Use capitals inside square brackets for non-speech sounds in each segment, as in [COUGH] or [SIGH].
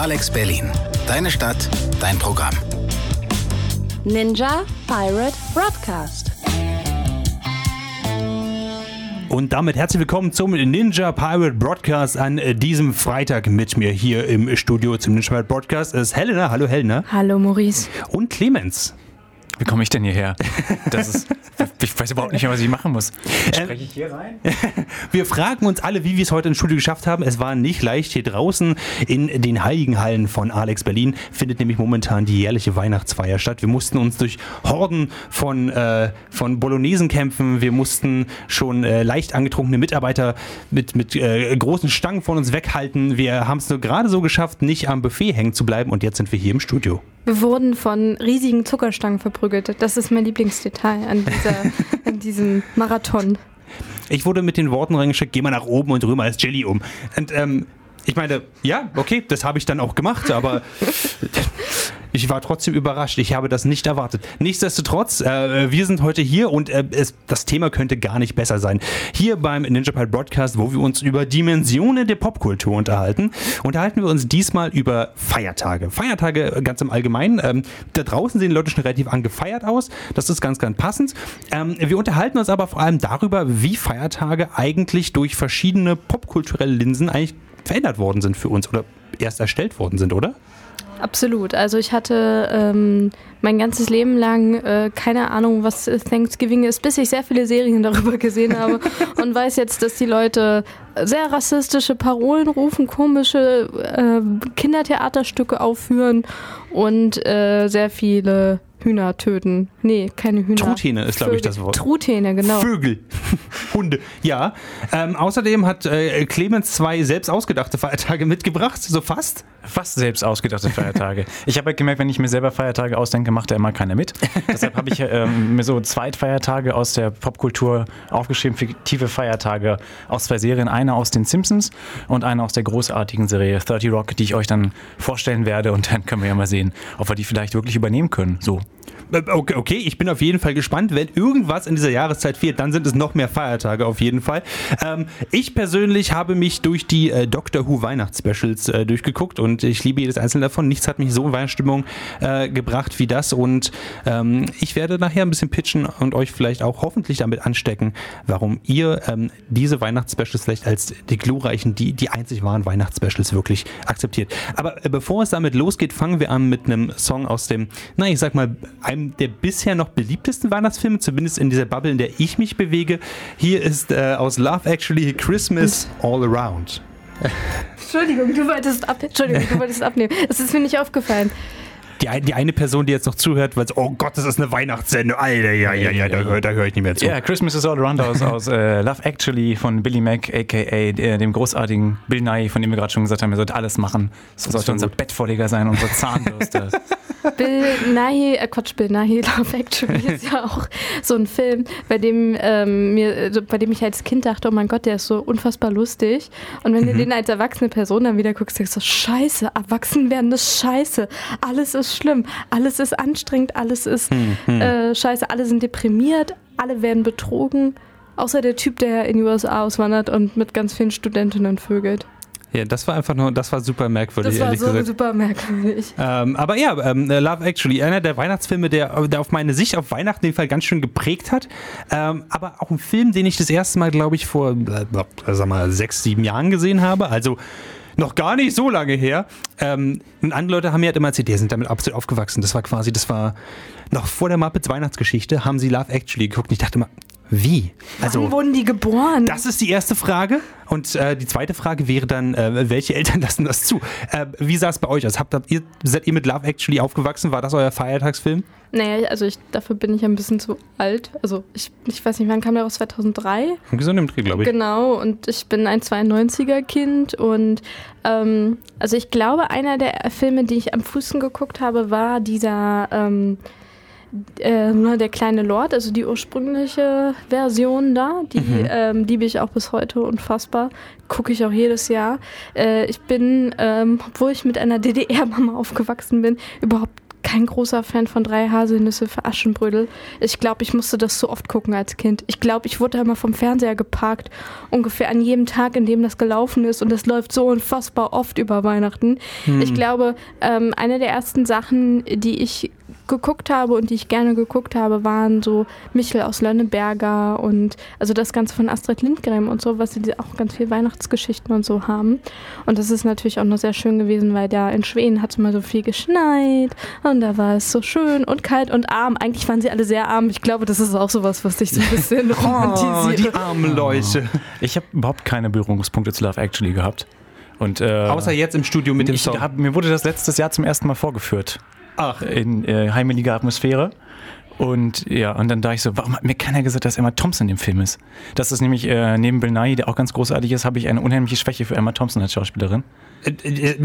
Alex Berlin. Deine Stadt, dein Programm. Ninja Pirate Broadcast. Und damit herzlich willkommen zum Ninja Pirate Broadcast an diesem Freitag mit mir hier im Studio zum Ninja Pirate Broadcast ist Helena. Hallo Helena. Hallo Maurice. Und Clemens. Wie komme ich denn hierher? Das ist, [LAUGHS] ich weiß überhaupt nicht mehr, was ich machen muss. Spreche ich hier rein? [LAUGHS] Wir fragen uns alle, wie wir es heute ins Studio geschafft haben. Es war nicht leicht hier draußen in den heiligen Hallen von Alex Berlin. Findet nämlich momentan die jährliche Weihnachtsfeier statt. Wir mussten uns durch Horden von, äh, von Bolognesen kämpfen. Wir mussten schon äh, leicht angetrunkene Mitarbeiter mit, mit äh, großen Stangen von uns weghalten. Wir haben es nur gerade so geschafft, nicht am Buffet hängen zu bleiben. Und jetzt sind wir hier im Studio. Wir wurden von riesigen Zuckerstangen verprügelt. Das ist mein Lieblingsdetail an, dieser, [LAUGHS] an diesem Marathon. Ich wurde mit den Worten reingeschickt, geh mal nach oben und rühr als Jelly um. Und ähm, ich meine, ja, okay, das habe ich dann auch gemacht, aber [LAUGHS] ich war trotzdem überrascht. Ich habe das nicht erwartet. Nichtsdestotrotz, äh, wir sind heute hier und äh, es, das Thema könnte gar nicht besser sein. Hier beim Ninja Pile Broadcast, wo wir uns über Dimensionen der Popkultur unterhalten, unterhalten wir uns diesmal über Feiertage. Feiertage ganz im Allgemeinen. Ähm, da draußen sehen Leute schon relativ angefeiert aus. Das ist ganz, ganz passend. Ähm, wir unterhalten uns aber vor allem darüber, wie Feiertage eigentlich durch verschiedene popkulturelle Linsen eigentlich verändert worden sind für uns oder erst erstellt worden sind, oder? Absolut. Also ich hatte ähm, mein ganzes Leben lang äh, keine Ahnung, was Thanksgiving ist, bis ich sehr viele Serien [LAUGHS] darüber gesehen habe [LAUGHS] und weiß jetzt, dass die Leute sehr rassistische Parolen rufen, komische äh, Kindertheaterstücke aufführen und äh, sehr viele Hühner töten. Nee, keine Hühner. Truthähne ist, glaube ich, das Wort. Truthähne, genau. Vögel. [LAUGHS] Hunde. Ja. Ähm, außerdem hat äh, Clemens zwei selbst ausgedachte Feiertage mitgebracht, so fast. Fast selbst ausgedachte Feiertage. ich habe halt gemerkt, wenn ich mir selber Feiertage ausdenke, macht da immer keiner mit. Deshalb habe ich ähm, mir so Zweitfeiertage aus der Popkultur aufgeschrieben, fiktive Feiertage aus zwei Serien. Eine aus den Simpsons und eine aus der großartigen Serie 30 Rock, die ich euch dann vorstellen werde und dann können wir ja mal sehen, ob wir die vielleicht wirklich übernehmen können. So. Äh, okay, okay, ich bin auf jeden Fall gespannt. Wenn irgendwas in dieser Jahreszeit fehlt, dann sind es noch mehr Feiertage auf jeden Fall. Ähm, ich persönlich habe mich durch die äh, Doctor Who Weihnachtsspecials äh, durchgeguckt und ich liebe jedes einzelne davon. Nichts hat mich so in Weihnachtsstimmung äh, gebracht wie das und ähm, ich werde nachher ein bisschen pitchen und euch vielleicht auch hoffentlich damit anstecken, warum ihr ähm, diese Weihnachtsspecials vielleicht als die glorreichen, die, die einzig wahren Weihnachtsspecials wirklich akzeptiert. Aber äh, bevor es damit losgeht, fangen wir an mit einem Song aus dem, na ich sag mal, einem der bisher noch beliebtesten Weihnachtsfilme, zumindest in dieser Bubble, in der ich mich bewege. Hier ist äh, aus Love Actually Christmas All Around. Entschuldigung, du wolltest, ab Entschuldigung, du wolltest abnehmen. Das ist mir nicht aufgefallen. Die, die eine Person, die jetzt noch zuhört, weil oh Gott, das ist eine Weihnachtssendung. Alter, ja, ja, ja, da, da höre ich nicht mehr zu. Ja, yeah, Christmas is All Around aus, aus äh, Love Actually von Billy Mack, a.k.a. Äh, dem großartigen Bill Nye, von dem wir gerade schon gesagt haben, er sollte alles machen. Das sollte unser Bettvorleger sein, unsere Zahnbürste. [LAUGHS] Bill Nighy, äh Quatsch, Bill Nighy Love Actually [LAUGHS] ist ja auch so ein Film, bei dem, ähm, mir, also bei dem ich als Kind dachte, oh mein Gott, der ist so unfassbar lustig. Und wenn mhm. du den als erwachsene Person dann wieder guckst, denkst du, scheiße, erwachsen werden ist scheiße. Alles ist schlimm, alles ist anstrengend, alles ist mhm. äh, scheiße, alle sind deprimiert, alle werden betrogen. Außer der Typ, der in die USA auswandert und mit ganz vielen Studentinnen vögelt. Ja, das war einfach nur, das war super merkwürdig. Das war so gesagt. super merkwürdig. Ähm, aber ja, ähm, Love Actually, einer der Weihnachtsfilme, der, der auf meine Sicht auf Weihnachten den Fall ganz schön geprägt hat. Ähm, aber auch ein Film, den ich das erste Mal, glaube ich, vor, äh, sag mal, sechs, sieben Jahren gesehen habe. Also noch gar nicht so lange her. Ähm, und andere Leute haben mir halt immer erzählt, die sind damit absolut aufgewachsen. Das war quasi, das war noch vor der Muppets Weihnachtsgeschichte, haben sie Love Actually geguckt. Und ich dachte immer, wie? Also, Wann wurden die geboren? Das ist die erste Frage. Und äh, die zweite Frage wäre dann, äh, welche Eltern [LAUGHS] lassen das zu? Äh, wie sah es bei euch aus? Habt, habt ihr, seid ihr mit Love Actually aufgewachsen? War das euer Feiertagsfilm? Naja, also ich, dafür bin ich ein bisschen zu alt. Also ich, ich weiß nicht, wann kam der raus? 2003? So im Dreh, glaube ich. Genau, und ich bin ein 92er-Kind und ähm, also ich glaube, einer der Filme, die ich am frühesten geguckt habe, war dieser... Ähm, äh, ne, der kleine Lord, also die ursprüngliche Version da, die mhm. ähm, liebe ich auch bis heute unfassbar. Gucke ich auch jedes Jahr. Äh, ich bin, ähm, obwohl ich mit einer DDR-Mama aufgewachsen bin, überhaupt kein großer Fan von drei Haselnüsse für Aschenbrödel. Ich glaube, ich musste das so oft gucken als Kind. Ich glaube, ich wurde immer vom Fernseher geparkt, ungefähr an jedem Tag, in dem das gelaufen ist. Und das läuft so unfassbar oft über Weihnachten. Hm. Ich glaube, ähm, eine der ersten Sachen, die ich geguckt habe und die ich gerne geguckt habe, waren so Michel aus Lönneberger und also das Ganze von Astrid Lindgren und so, was sie auch ganz viel Weihnachtsgeschichten und so haben. Und das ist natürlich auch noch sehr schön gewesen, weil da in Schweden hat es mal so viel geschneit und da war es so schön und kalt und arm. Eigentlich waren sie alle sehr arm. Ich glaube, das ist auch sowas, was dich so ein bisschen [LAUGHS] [LAUGHS] Oh, romantisiert. die armen Leute. Ich habe überhaupt keine Berührungspunkte zu Love Actually gehabt. Und, äh, Außer jetzt im Studio mit dem ich Song. hab, mir wurde das letztes Jahr zum ersten Mal vorgeführt. Ach, in äh, heimelige Atmosphäre. Und ja, und dann dachte ich so, warum hat mir keiner gesagt, dass Emma Thompson in dem Film ist? Das ist nämlich äh, neben Bill Nye, der auch ganz großartig ist, habe ich eine unheimliche Schwäche für Emma Thompson als Schauspielerin. Äh,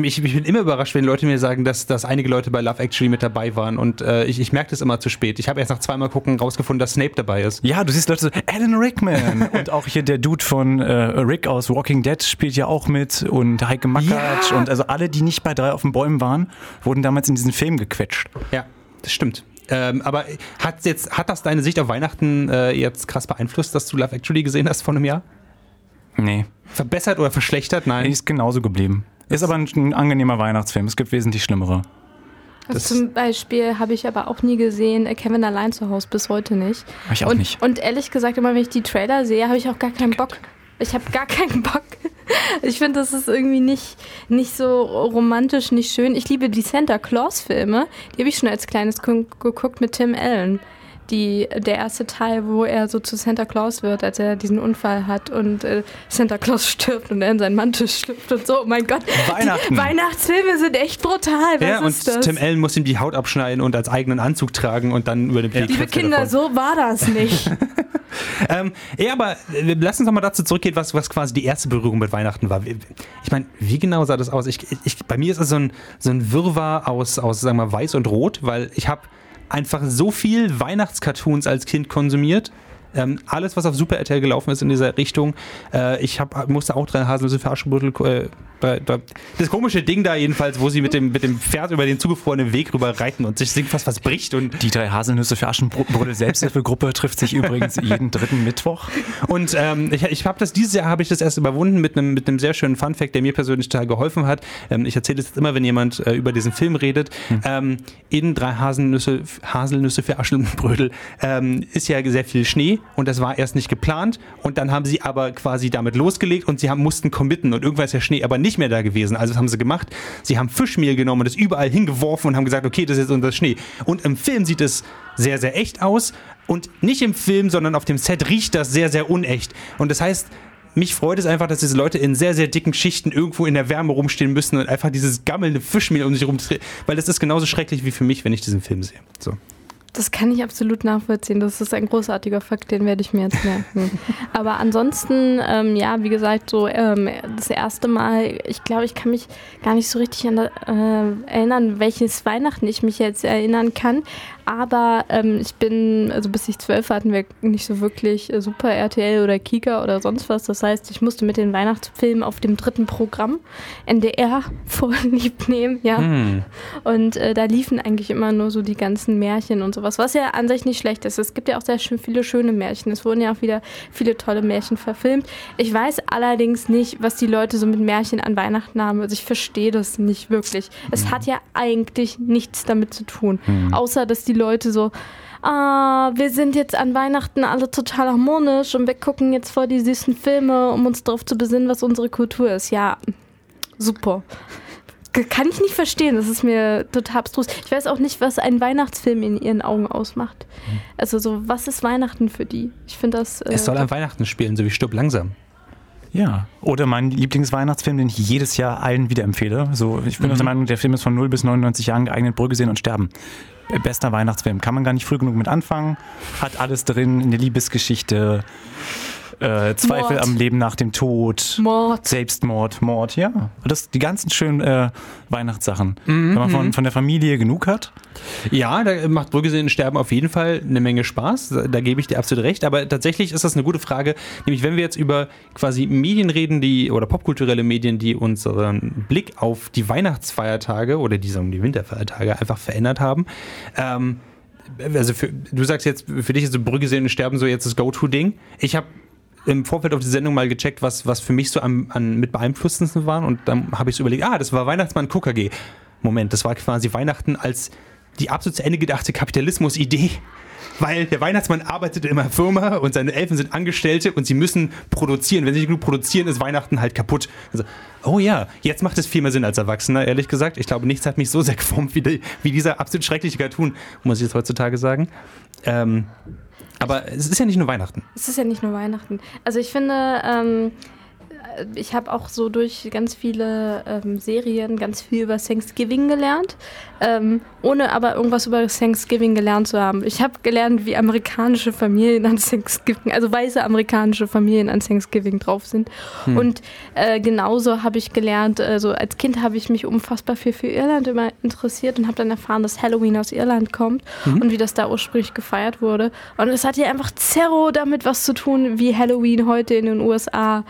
Ich, ich bin immer überrascht, wenn Leute mir sagen, dass, dass einige Leute bei Love Actually mit dabei waren. Und äh, ich, ich merke das immer zu spät. Ich habe erst nach zweimal gucken rausgefunden, dass Snape dabei ist. Ja, du siehst Leute so, Alan Rickman [LAUGHS] und auch hier der Dude von äh, Rick aus Walking Dead spielt ja auch mit und Heike Makatsch Ja. und also alle, die nicht bei drei auf den Bäumen waren, wurden damals in diesen Film gequetscht. Ja, das stimmt. Ähm, aber hat, jetzt, hat das deine Sicht auf Weihnachten äh, jetzt krass beeinflusst, dass du Love Actually gesehen hast vor einem Jahr? Nee, Verbessert oder verschlechtert? Nein. ist genauso geblieben. Ist aber ein, ein angenehmer Weihnachtsfilm. Es gibt wesentlich schlimmere. Das- Zum Beispiel habe ich aber auch nie gesehen, äh, Kevin allein zu Hause, bis heute nicht. Ich auch und, nicht. Und ehrlich gesagt, immer wenn ich die Trailer sehe, habe ich auch gar keinen Bock. Ich habe gar [LAUGHS] keinen Bock. Ich finde, das ist irgendwie nicht, nicht so romantisch, nicht schön. Ich liebe die Santa Claus-Filme. Die habe ich schon als kleines Kind geguckt mit Tim Allen. Die, der erste Teil, wo er so zu Santa Claus wird, als er diesen Unfall hat und äh, Santa Claus [LAUGHS] stirbt und er in seinen Mantel schlüpft und so. Oh mein Gott. Weihnachten. Die Weihnachtsfilme sind echt brutal. Was ja, und das? Tim Allen muss ihm die Haut abschneiden und als eigenen Anzug tragen und dann über den Blick. Liebe Kinder, so war das nicht. [LAUGHS] Ähm, ja, aber äh, lass uns doch mal dazu zurückgehen, was, was quasi die erste Berührung mit Weihnachten war. Ich meine, wie genau sah das aus? Ich, ich, bei mir ist es so ein, so ein Wirrwarr aus, aus, sagen wir mal, weiß und rot, weil ich habe einfach so viel Weihnachtscartoons als Kind konsumiert. Ähm, alles, was auf Super RTL gelaufen ist in dieser Richtung. Äh, ich hab, musste auch drei Haselnüsse für Aschenbrödel. Äh, das komische Ding da jedenfalls, wo sie mit dem, mit dem Pferd über den zugefrorenen Weg rüber reiten und sich singt fast was bricht und Die drei Haselnüsse für Aschenbrödel Selbsthilfegruppe [LAUGHS] trifft sich übrigens jeden dritten Mittwoch. Und ähm, ich, ich habe das dieses Jahr habe ich das erst überwunden mit einem mit einem sehr schönen Funfact, der mir persönlich total geholfen hat. Ähm, ich erzähle das jetzt immer, wenn jemand äh, über diesen Film redet. Ähm, in drei Haselnüsse Haselnüsse für Aschenbrödel ähm, ist ja sehr viel Schnee und das war erst nicht geplant und dann haben sie aber quasi damit losgelegt und sie haben, mussten committen und irgendwann ist der Schnee aber nicht mehr da gewesen. Also was haben sie gemacht? Sie haben Fischmehl genommen und das überall hingeworfen und haben gesagt, okay, das ist jetzt unser Schnee. Und im Film sieht es sehr, sehr echt aus und nicht im Film, sondern auf dem Set riecht das sehr, sehr unecht. Und das heißt, mich freut es einfach, dass diese Leute in sehr, sehr dicken Schichten irgendwo in der Wärme rumstehen müssen und einfach dieses gammelnde Fischmehl um sich rum, weil das ist genauso schrecklich wie für mich, wenn ich diesen Film sehe. So. Das kann ich absolut nachvollziehen. Das ist ein großartiger Fakt, den werde ich mir jetzt merken. [LAUGHS] Aber ansonsten, ähm, ja, wie gesagt, so ähm, das erste Mal, ich glaube, ich kann mich gar nicht so richtig an, äh, erinnern, welches Weihnachten ich mich jetzt erinnern kann. Aber ähm, ich bin, also bis ich zwölf war, hatten wir nicht so wirklich äh, Super RTL oder Kika oder sonst was. Das heißt, ich musste mit den Weihnachtsfilmen auf dem dritten Programm NDR [LAUGHS] vorlieb nehmen, ja. Und äh, da liefen eigentlich immer nur so die ganzen Märchen und sowas, was ja an sich nicht schlecht ist. Es gibt ja auch sehr schön viele schöne Märchen. Es wurden ja auch wieder viele tolle Märchen verfilmt. Ich weiß allerdings nicht, was die Leute so mit Märchen an Weihnachten haben. Also ich verstehe das nicht wirklich. Es hat ja eigentlich nichts damit zu tun, außer dass die Leute so Ah, wir sind jetzt an Weihnachten alle total harmonisch und wir gucken jetzt vor die süßen Filme, um uns darauf zu besinnen, was unsere Kultur ist. Ja, super. Kann ich nicht verstehen, das ist mir total abstrus. Ich weiß auch nicht, was ein Weihnachtsfilm in ihren Augen ausmacht. Also so, was ist Weihnachten für die? Ich finde das... Äh, Es soll an Weihnachten spielen, so wie Stirb langsam. Ja. Oder mein Lieblingsweihnachtsfilm, den ich jedes Jahr allen wieder empfehle. So, ich bin auch der Meinung, der Film ist von 0 bis 99 Jahren geeignet, Brügge sehen und sterben. Bester Weihnachtsfilm. Kann man gar nicht früh genug mit anfangen. Hat alles drin, eine Liebesgeschichte. Äh, Zweifel Mord. am Leben nach dem Tod, Mord. Selbstmord, Mord, ja. Das, die ganzen schönen äh, Weihnachtssachen. Mhm, Wenn man von, von der Familie genug hat. Ja, da macht wohlgesehen Sterben auf jeden Fall eine Menge Spaß. Da, da gebe ich dir absolut recht. Aber tatsächlich ist das eine gute Frage. Nämlich, wenn wir jetzt über quasi Medien reden, die oder popkulturelle Medien, die unseren Blick auf die Weihnachtsfeiertage oder die, sagen die Winterfeiertage einfach verändert haben. Ähm, also für, du sagst jetzt, für dich ist so Brügge sehen und sterben so jetzt das Go-To-Ding. Ich habe im Vorfeld auf die Sendung mal gecheckt, was, was für mich so an, an mit beeinflussendsten waren und dann habe ich so überlegt, ah, das war Weihnachtsmann KKG. Moment, das war quasi Weihnachten als die absolut zu Ende gedachte Kapitalismus-Idee. Weil der Weihnachtsmann arbeitet in einer Firma und seine Elfen sind Angestellte und sie müssen produzieren. Wenn sie nicht genug produzieren, ist Weihnachten halt kaputt. Also, oh ja, jetzt macht es viel mehr Sinn als Erwachsener, ehrlich gesagt. Ich glaube, nichts hat mich so sehr [LAUGHS] geformt wie, die, wie dieser absolut schreckliche Cartoon, muss ich jetzt heutzutage sagen. Ähm, aber es ist ja nicht nur Weihnachten. Es ist ja nicht nur Weihnachten. Also ich finde, ähm, ich habe auch so durch ganz viele ähm, Serien ganz viel über Thanksgiving gelernt, ähm, ohne aber irgendwas über Thanksgiving gelernt zu haben. Ich habe gelernt, wie amerikanische Familien an Thanksgiving, also weiße amerikanische Familien an Thanksgiving drauf sind. Und äh, genauso habe ich gelernt, also als Kind habe ich mich unfassbar viel für Irland immer interessiert und habe dann erfahren, dass Halloween aus Irland kommt und wie das da ursprünglich gefeiert wurde. Und es hat ja einfach zerro damit was zu tun, wie Halloween heute in den USA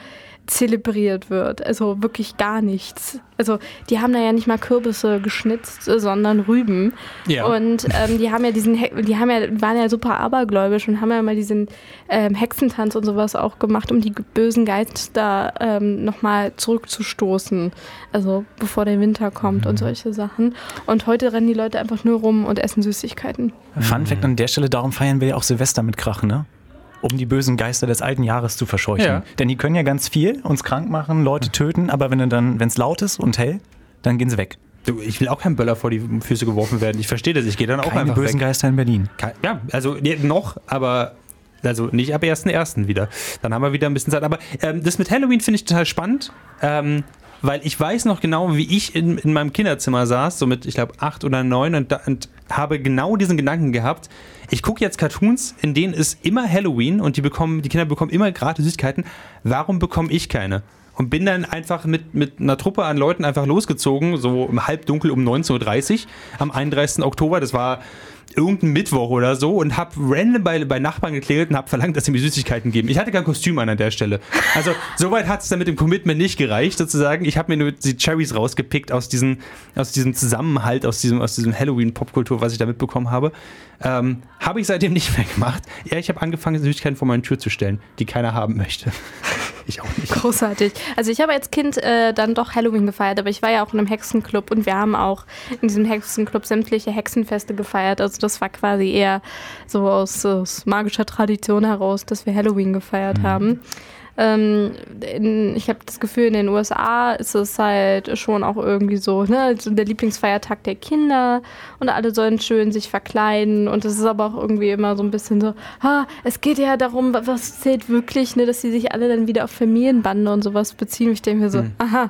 zelebriert wird. Also wirklich gar nichts. Also die haben da ja nicht mal Kürbisse geschnitzt, sondern Rüben. Ja. Und ähm, die haben ja diesen, He die haben ja, waren ja super abergläubisch und haben ja mal diesen ähm, Hexentanz und sowas auch gemacht, um die bösen Geister ähm, nochmal zurückzustoßen. Also bevor der Winter kommt und solche Sachen. Und heute rennen die Leute einfach nur rum und essen Süßigkeiten. Fun Fact an der Stelle, darum feiern wir ja auch Silvester mit Krachen, ne? Um die bösen Geister des alten Jahres zu verscheuchen. Ja. Denn die können ja ganz viel, uns krank machen, Leute töten, aber wenn dann, wenn es laut ist und hell, dann gehen sie weg. Du, ich will auch kein Böller vor die Füße geworfen werden. Ich verstehe das. Ich gehe dann auch Keine einfach bösen weg. Geister in Berlin. Kein- Ja, also noch, aber also nicht ab 1.1. wieder. Dann haben wir wieder ein bisschen Zeit. Aber ähm, das mit Halloween finde ich total spannend, ähm, weil ich weiß noch genau, wie ich in, in meinem Kinderzimmer saß, so mit, ich glaube, acht oder neun und, und habe genau diesen Gedanken gehabt. Ich gucke jetzt Cartoons, in denen ist immer Halloween und die bekommen, die Kinder bekommen immer gratis Süßigkeiten. Warum bekomme ich keine? Und bin dann einfach mit, mit einer Truppe an Leuten einfach losgezogen, so im Halbdunkel um 19.30 Uhr am 31. Oktober. Das war irgendein Mittwoch oder so und habe random bei, bei Nachbarn geklingelt und habe verlangt, dass sie mir Süßigkeiten geben. Ich hatte kein Kostüm an an der Stelle. Also soweit hat es dann mit dem Commitment nicht gereicht, sozusagen. Ich habe mir nur die Cherries rausgepickt aus, diesen, aus diesem Zusammenhalt, aus diesem, aus diesem Halloween-Popkultur, was ich da mitbekommen habe. Ähm, habe ich seitdem nicht mehr gemacht. Ja, ich habe angefangen, Süßigkeiten vor meine Tür zu stellen, die keiner haben möchte. [LAUGHS] Ich auch nicht. Großartig. Also ich habe als Kind äh, dann doch Halloween gefeiert, aber ich war ja auch in einem Hexenclub und wir haben auch in diesem Hexenclub sämtliche Hexenfeste gefeiert. Also das war quasi eher so aus, aus magischer Tradition heraus, dass wir Halloween gefeiert haben. Ähm, in, ich habe das Gefühl, in den USA ist es halt schon auch irgendwie so, ne, der Lieblingsfeiertag der Kinder und alle sollen schön sich verkleiden und es ist aber auch irgendwie immer so ein bisschen so, ah, es geht ja darum, wa- was zählt wirklich, ne, dass sie sich alle dann wieder auf Familienbande und sowas beziehen. Ich denke mir so, aha,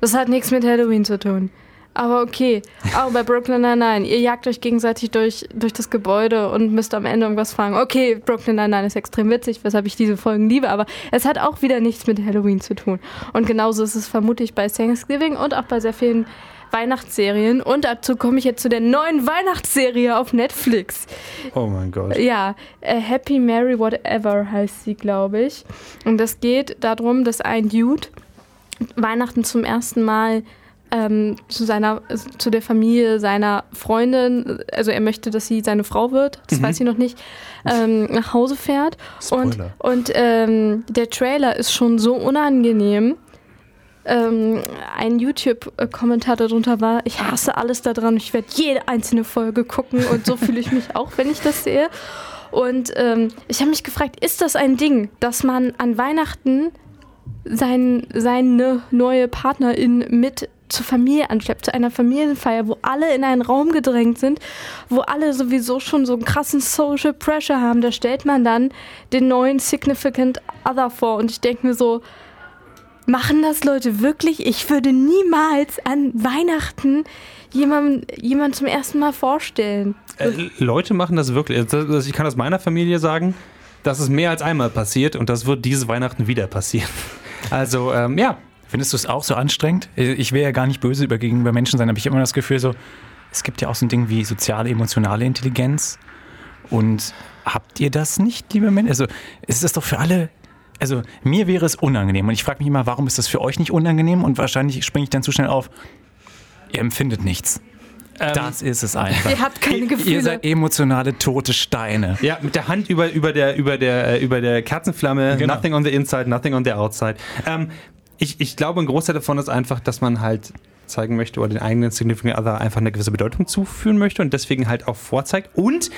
das hat nichts mit Halloween zu tun. Aber okay, auch bei Brooklyn Nine-Nine, ihr jagt euch gegenseitig durch, durch das Gebäude und müsst am Ende irgendwas fragen. Okay, Brooklyn Nine-Nine ist extrem witzig, weshalb ich diese Folgen liebe, aber es hat auch wieder nichts mit Halloween zu tun. Und genauso ist es vermutlich bei Thanksgiving und auch bei sehr vielen Weihnachtsserien. Und dazu komme ich jetzt zu der neuen Weihnachtsserie auf Netflix. Oh mein Gott. Ja, Happy Mary Whatever heißt sie, glaube ich. Und das geht darum, dass ein Dude Weihnachten zum ersten Mal ähm, zu seiner, zu der Familie seiner Freundin, also er möchte, dass sie seine Frau wird, das weiß sie noch nicht, ähm, nach Hause fährt. Und, Spoiler. und ähm, der Trailer ist schon so unangenehm. Ähm, ein YouTube-Kommentar darunter war, ich hasse alles daran, ich werde jede einzelne Folge gucken und so fühle ich mich auch, wenn ich das sehe. Und ähm, ich habe mich gefragt, ist das ein Ding, dass man an Weihnachten sein, seine neue Partnerin mit zur Familie anschleppt, zu einer Familienfeier, wo alle in einen Raum gedrängt sind, wo alle sowieso schon so einen krassen Social Pressure haben. Da stellt man dann den neuen Significant Other vor und ich denke mir so, machen das Leute wirklich? Ich würde niemals an Weihnachten jemandem jemand zum ersten Mal vorstellen. Äh, Leute machen das wirklich. Also, Ich kann aus meiner Familie sagen, Das ist mehr als einmal passiert und das wird dieses Weihnachten wieder passieren. [LAUGHS] Also, ähm, ja. Findest du es auch so anstrengend? Ich will ja gar nicht böse über gegenüber Menschen sein, aber ich habe immer das Gefühl, so, es gibt ja auch so ein Ding wie soziale, emotionale Intelligenz. Und habt ihr das nicht, liebe Menschen? Also, es ist doch für alle also mir wäre es unangenehm und ich frage mich immer, warum ist das für euch nicht unangenehm und wahrscheinlich springe ich dann zu schnell auf. Ihr empfindet nichts. Ähm, das ist es einfach. Ihr habt keine Gefühle. Ihr seid emotionale tote Steine. Ja, mit der Hand über, über, der, über, der, äh, über der Kerzenflamme. Genau. Nothing on the inside, nothing on the outside. Ähm, ich, ich glaube, ein Großteil davon ist einfach, dass man halt zeigen möchte oder den eigenen Significant Other einfach eine gewisse Bedeutung zuführen möchte und deswegen halt auch vorzeigt. Und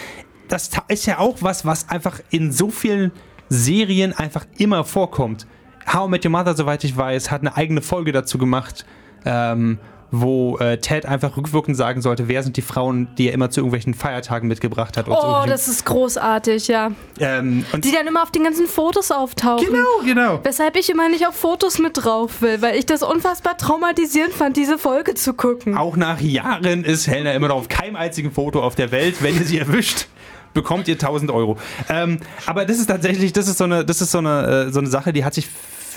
das ist ja auch was, was einfach in so vielen Serien einfach immer vorkommt. How I Met Your Mother, soweit ich weiß, hat eine eigene Folge dazu gemacht, ähm, wo äh, Ted einfach rückwirkend sagen sollte, wer sind die Frauen, die er immer zu irgendwelchen Feiertagen mitgebracht hat. Oh, das ist großartig, ja. ähm, und Die dann immer auf den ganzen Fotos auftauchen. Genau, genau. Weshalb ich immer nicht auf Fotos mit drauf will, weil ich das unfassbar traumatisierend fand, diese Folge zu gucken. Auch nach Jahren ist Helena immer noch auf keinem einzigen Foto auf der Welt. Wenn ihr sie erwischt, bekommt ihr 1000 Euro. Ähm, aber das ist tatsächlich, das ist so eine, das ist so eine, äh, so eine Sache, die hat sich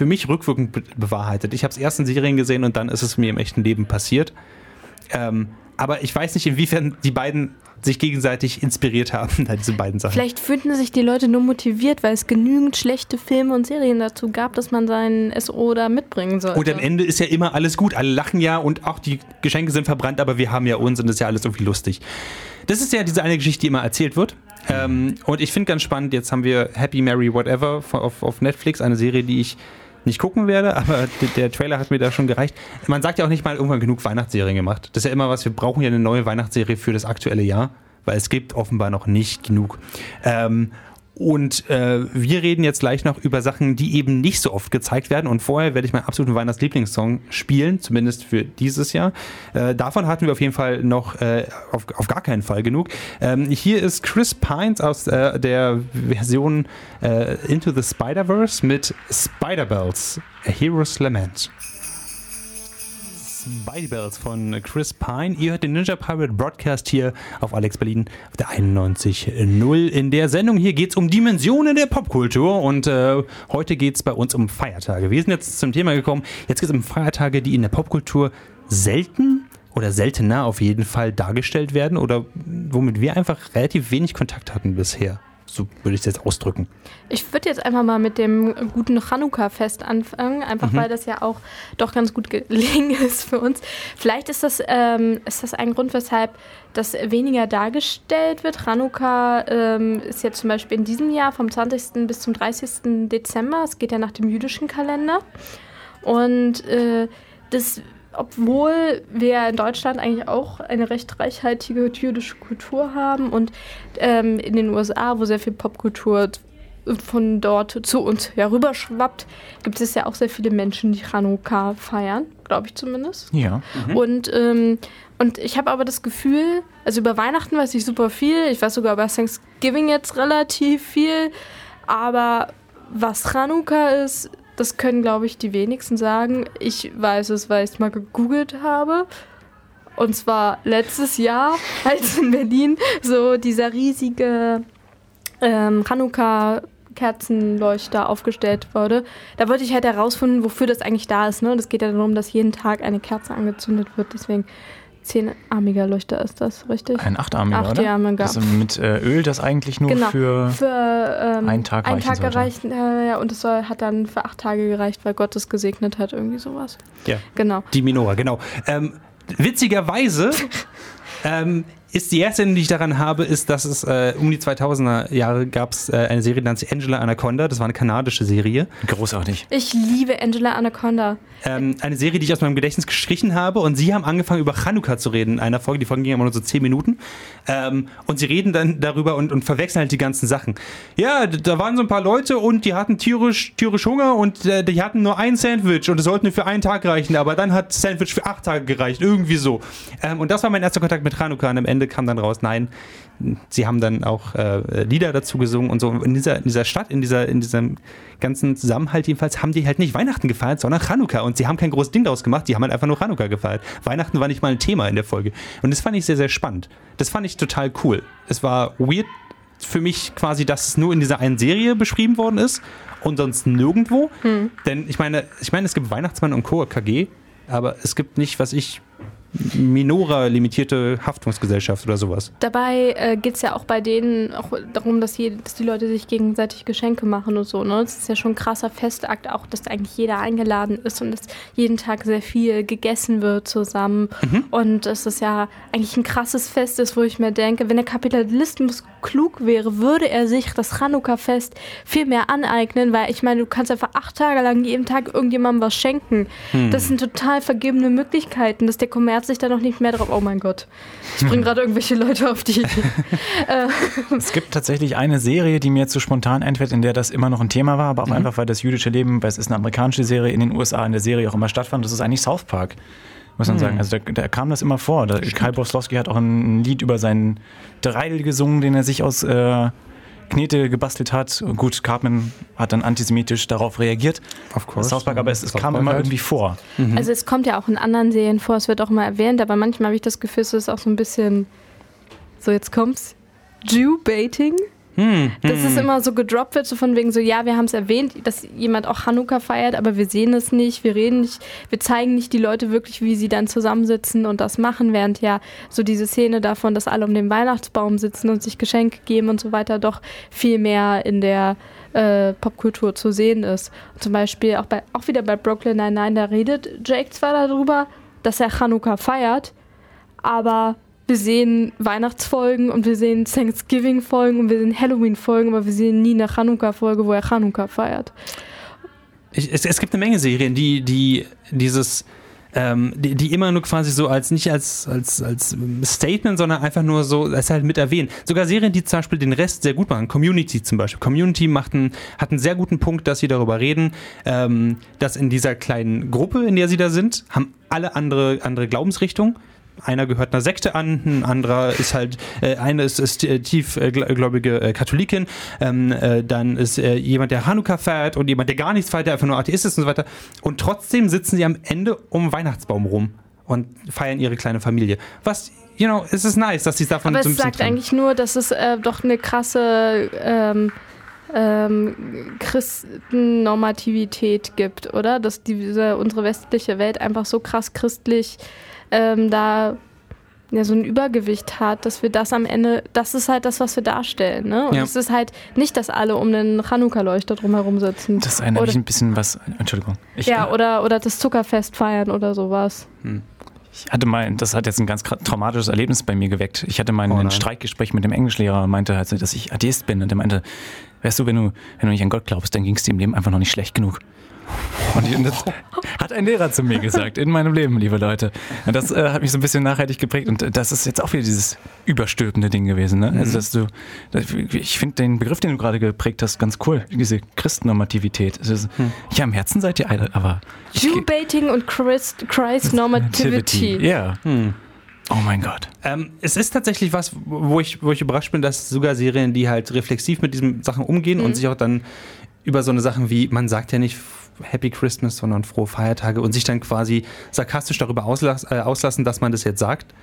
für mich rückwirkend be bewahrheitet. Ich habe es erst in Serien gesehen und dann ist es mir im echten Leben passiert. Ähm, aber ich weiß nicht, inwiefern die beiden sich gegenseitig inspiriert haben, [LAUGHS] diese beiden Sachen. Vielleicht fühlten sich die Leute nur motiviert, weil es genügend schlechte Filme und Serien dazu gab, dass man seinen SO da mitbringen sollte. Und am Ende ist ja immer alles gut. Alle lachen ja und auch die Geschenke sind verbrannt, aber wir haben ja uns und das ist ja alles irgendwie lustig. Das ist ja diese eine Geschichte, die immer erzählt wird. Ähm, und ich finde ganz spannend, jetzt haben wir Happy Mary Whatever auf, auf Netflix, eine Serie, die ich nicht gucken werde, aber der Trailer hat mir da schon gereicht. Man sagt ja auch nicht mal irgendwann genug Weihnachtsserien gemacht. Das ist ja immer was, wir brauchen ja eine neue Weihnachtsserie für das aktuelle Jahr, weil es gibt offenbar noch nicht genug. Ähm, und äh, wir reden jetzt gleich noch über Sachen, die eben nicht so oft gezeigt werden. Und vorher werde ich meinen absoluten Weihnachtslieblingssong spielen, zumindest für dieses Jahr. Äh, davon hatten wir auf jeden Fall noch äh, auf, auf gar keinen Fall genug. Ähm, hier ist Chris Pines aus äh, der Version äh, Into the Spider-Verse mit Spider-Bells, A Hero's Lament. Spidey Bells von Chris Pine. Ihr hört den Ninja Pirate Broadcast hier auf Alex Berlin auf der 91.0. In der Sendung hier geht es um Dimensionen der Popkultur und äh, heute geht es bei uns um Feiertage. Wir sind jetzt zum Thema gekommen. Jetzt geht es um Feiertage, die in der Popkultur selten oder seltener auf jeden Fall dargestellt werden oder womit wir einfach relativ wenig Kontakt hatten bisher. So würde ich es jetzt ausdrücken. Ich würde jetzt einfach mal mit dem guten Chanukka-Fest anfangen, einfach weil das ja auch doch ganz gut gelingen [LAUGHS] ist für uns. Vielleicht ist das, ähm, ist das ein Grund, weshalb das weniger dargestellt wird. Chanukka ähm, ist jetzt zum Beispiel in diesem Jahr vom 20. bis zum 30. Dezember. Es geht ja nach dem jüdischen Kalender. Und äh, das, obwohl wir in Deutschland eigentlich auch eine recht reichhaltige jüdische Kultur haben und ähm, in den USA, wo sehr viel Popkultur von dort zu uns herüberschwappt, gibt es ja auch sehr viele Menschen, die Chanukka feiern, glaube ich zumindest. Ja. Und, ähm, und ich habe aber das Gefühl, also über Weihnachten weiß ich super viel, ich weiß sogar über Thanksgiving jetzt relativ viel, aber was Chanukka ist, das können, glaube ich, die wenigsten sagen. Ich weiß es, weil ich es mal gegoogelt habe. Und zwar letztes Jahr, [LAUGHS] als in Berlin so dieser riesige ähm, Chanukka-Kerzenleuchter aufgestellt wurde. Da wollte ich halt herausfinden, wofür das eigentlich da ist. Ne? Das geht ja darum, dass jeden Tag eine Kerze angezündet wird. Deswegen zehnarmiger Leuchter ist das, richtig? Ein achtarmiger, oder? Achtarmiger. Also mit äh, Öl, das eigentlich nur Genau. für... für ähm, einen Tag einen Tag gereicht. Äh, ja, und es soll, hat dann für acht Tage gereicht, weil Gott es gesegnet hat, irgendwie sowas. Ja. Genau. Die Minora, genau. Ähm, witzigerweise [LAUGHS] ähm, ist die erste, Erinnerung, die ich daran habe, ist, dass es äh, um die 2000er Jahre gab es äh, eine Serie, die nannte sich Angela Anaconda. Das war eine kanadische Serie. Großartig. Ich liebe Angela Anaconda. Ähm, eine Serie, die ich aus meinem Gedächtnis gestrichen habe. Und sie haben angefangen, über Chanukka zu reden in einer Folge. Die Folge ging immer nur so 10 Minuten. Ähm, und sie reden dann darüber und, und verwechseln halt die ganzen Sachen. Ja, da waren so ein paar Leute und die hatten tierisch, tierisch Hunger und äh, die hatten nur ein Sandwich und es sollte nur für einen Tag reichen. Aber dann hat das Sandwich für acht Tage gereicht. Irgendwie so. Ähm, und das war mein erster Kontakt mit Chanukka. Am Ende kam dann raus, nein, sie haben dann auch äh, Lieder dazu gesungen und so. In dieser, in dieser Stadt, in, dieser, in diesem ganzen Zusammenhalt jedenfalls, haben die halt nicht Weihnachten gefeiert, sondern Chanukka. Und sie haben kein großes Ding daraus gemacht, die haben halt einfach nur Chanukka gefeiert. Weihnachten war nicht mal ein Thema in der Folge. Und das fand ich sehr, sehr spannend. Das fand ich total cool. Es war weird für mich quasi, dass es nur in dieser einen Serie beschrieben worden ist und sonst nirgendwo. Denn ich meine, ich meine, es gibt Weihnachtsmann und Co. KG, aber es gibt nicht, was ich Minora limitierte Haftungsgesellschaft oder sowas. Dabei äh, geht es ja auch bei denen auch darum, dass, je, dass die Leute sich gegenseitig Geschenke machen und so. Ne? Das ist ja schon ein krasser Festakt, auch dass eigentlich jeder eingeladen ist und dass jeden Tag sehr viel gegessen wird zusammen. Und dass es ja eigentlich ein krasses Fest ist, wo ich mir denke, wenn der Kapitalismus klug wäre, würde er sich das Chanukka-Fest viel mehr aneignen, weil ich meine, du kannst einfach acht Tage lang jeden Tag irgendjemandem was schenken. Das sind total vergebene Möglichkeiten, dass der Kommerz sich da noch nicht mehr drauf. Oh mein Gott, ich bringe [LAUGHS] gerade irgendwelche Leute auf die Idee. [LAUGHS] Es gibt tatsächlich eine Serie, die mir jetzt so spontan einfällt, in der das immer noch ein Thema war, aber auch einfach, weil das jüdische Leben, weil es ist eine amerikanische Serie in den USA, in der Serie auch immer stattfand. Das ist eigentlich South Park, muss man sagen. Also da, da kam das immer vor. Da, Kai Boslowski hat auch ein Lied über seinen Dreidel gesungen, den er sich aus äh, Knete gebastelt hat. Und gut, Cartman hat dann antisemitisch darauf reagiert. Of course. South Park, aber es, es kam immer halt. irgendwie vor. Also es kommt ja auch in anderen Serien vor, es wird auch mal erwähnt, aber manchmal habe ich das Gefühl, es ist auch so ein bisschen, so jetzt kommt's, Jew-Baiting. Dass es immer so gedroppt wird, so von wegen so, ja, wir haben es erwähnt, dass jemand auch Hanukkah feiert, aber wir sehen es nicht, wir reden nicht, wir zeigen nicht die Leute wirklich, wie sie dann zusammensitzen und das machen, während ja so diese Szene davon, dass alle um den Weihnachtsbaum sitzen und sich Geschenke geben und so weiter, doch viel mehr in der äh, Popkultur zu sehen ist. Und zum Beispiel auch, bei, auch wieder bei Brooklyn Nine-Nine, da redet Jake zwar darüber, dass er Chanukka feiert, aber wir sehen Weihnachtsfolgen und wir sehen Thanksgiving-Folgen und wir sehen Halloween-Folgen, aber wir sehen nie eine Chanukka-Folge, wo er Chanukka feiert. Ich, es, es gibt eine Menge Serien, die, die dieses, ähm, die, die immer nur quasi so als, nicht als, als, als Statement, sondern einfach nur so, es halt mit erwähnen. Sogar Serien, die zum Beispiel den Rest sehr gut machen. Community zum Beispiel. Community macht einen, hat einen sehr guten Punkt, dass sie darüber reden, ähm, dass in dieser kleinen Gruppe, in der sie da sind, haben alle andere, andere Glaubensrichtungen. Einer gehört einer Sekte an, ein anderer ist halt, äh, eine ist, ist äh, tiefgläubige äh, Katholikin, ähm, äh, dann ist äh, jemand, der Hanukkah feiert und jemand, der gar nichts feiert, der einfach nur Atheist ist und so weiter. Und trotzdem sitzen sie am Ende um Weihnachtsbaum rum und feiern ihre kleine Familie. Was, you know, es ist nice, dass sie es davon Aber so es sagt trennen. eigentlich nur, dass es äh, doch eine krasse ähm, ähm, Christennormativität gibt, oder? Dass diese, unsere westliche Welt einfach so krass christlich ähm, da ja, so ein Übergewicht hat, dass wir das am Ende, das ist halt das, was wir darstellen. Ne? Und Ja. es ist halt nicht, dass alle um den Chanukka-Leuchter drumherum sitzen. Das erinnert mich oder, ein bisschen was. Entschuldigung. Ich, ja, oder, oder das Zuckerfest feiern oder sowas. Ich hatte mal, das hat jetzt ein ganz traumatisches Erlebnis bei mir geweckt. Ich hatte mal Oh ein nein. Streikgespräch mit dem Englischlehrer und meinte halt, so, dass ich Atheist bin. Und er meinte, weißt du, wenn du, wenn du nicht an Gott glaubst, dann ging es dir im Leben einfach noch nicht schlecht genug. Und das hat ein Lehrer zu mir gesagt, in meinem Leben, liebe Leute. Und das äh, hat mich so ein bisschen nachhaltig geprägt. Und äh, das ist jetzt auch wieder dieses überstülpende Ding gewesen. Ne? Also, dass du, dass- ich finde den Begriff, den du gerade geprägt hast, ganz cool. Diese Christnormativität. Ist, Ja, im Herzen seid ihr alle, aber. Jew-Baiting und Christ, Christ Normativity. Ja. Oh mein Gott. Ähm, es ist tatsächlich was, wo ich, wo ich überrascht bin, dass sogar Serien, die halt reflexiv mit diesen Sachen umgehen und sich auch dann über so eine Sachen wie, man sagt ja nicht Happy Christmas, sondern frohe Feiertage und sich dann quasi sarkastisch darüber auslass, äh, auslassen, dass man das jetzt sagt,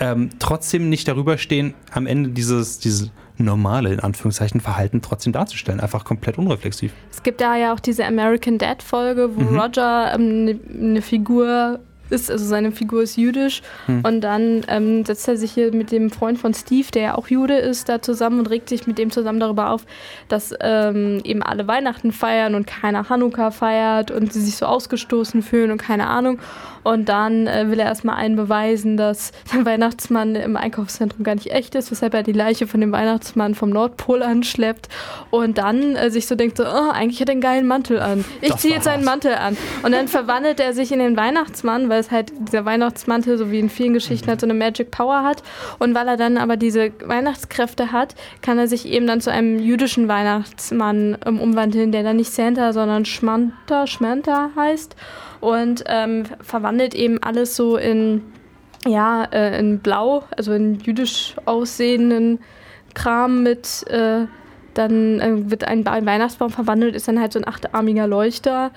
ähm, trotzdem nicht darüber stehen, am Ende dieses, dieses normale, in Anführungszeichen, Verhalten trotzdem darzustellen. Einfach komplett unreflexiv. Es gibt da ja auch diese American Dad Folge, wo Roger eine ne Figur ist, also seine Figur ist jüdisch und dann ähm, setzt er sich hier mit dem Freund von Steve, der ja auch Jude ist, da zusammen und regt sich mit dem zusammen darüber auf, dass ähm, eben alle Weihnachten feiern und keiner Hanukkah feiert und sie sich so ausgestoßen fühlen und keine Ahnung. Und dann äh, will er erstmal einen beweisen, dass der Weihnachtsmann im Einkaufszentrum gar nicht echt ist, weshalb er die Leiche von dem Weihnachtsmann vom Nordpol anschleppt und dann äh, sich so denkt, so, oh, eigentlich hat er einen geilen Mantel an. Ich ziehe jetzt einen hart. Mantel an. Und dann verwandelt er sich in den Weihnachtsmann, weil es halt dieser Weihnachtsmantel, so wie in vielen Geschichten, halt so eine Magic Power hat. Und weil er dann aber diese Weihnachtskräfte hat, kann er sich eben dann zu einem jüdischen Weihnachtsmann ähm, umwandeln, der dann nicht Santa, sondern Schmanta, Schmanta heißt. Und ähm, verwandelt eben alles so in, ja, äh, in Blau, also in jüdisch aussehenden Kram mit, äh, dann äh, wird ein Weihnachtsbaum verwandelt, ist dann halt so ein achtarmiger Leuchter.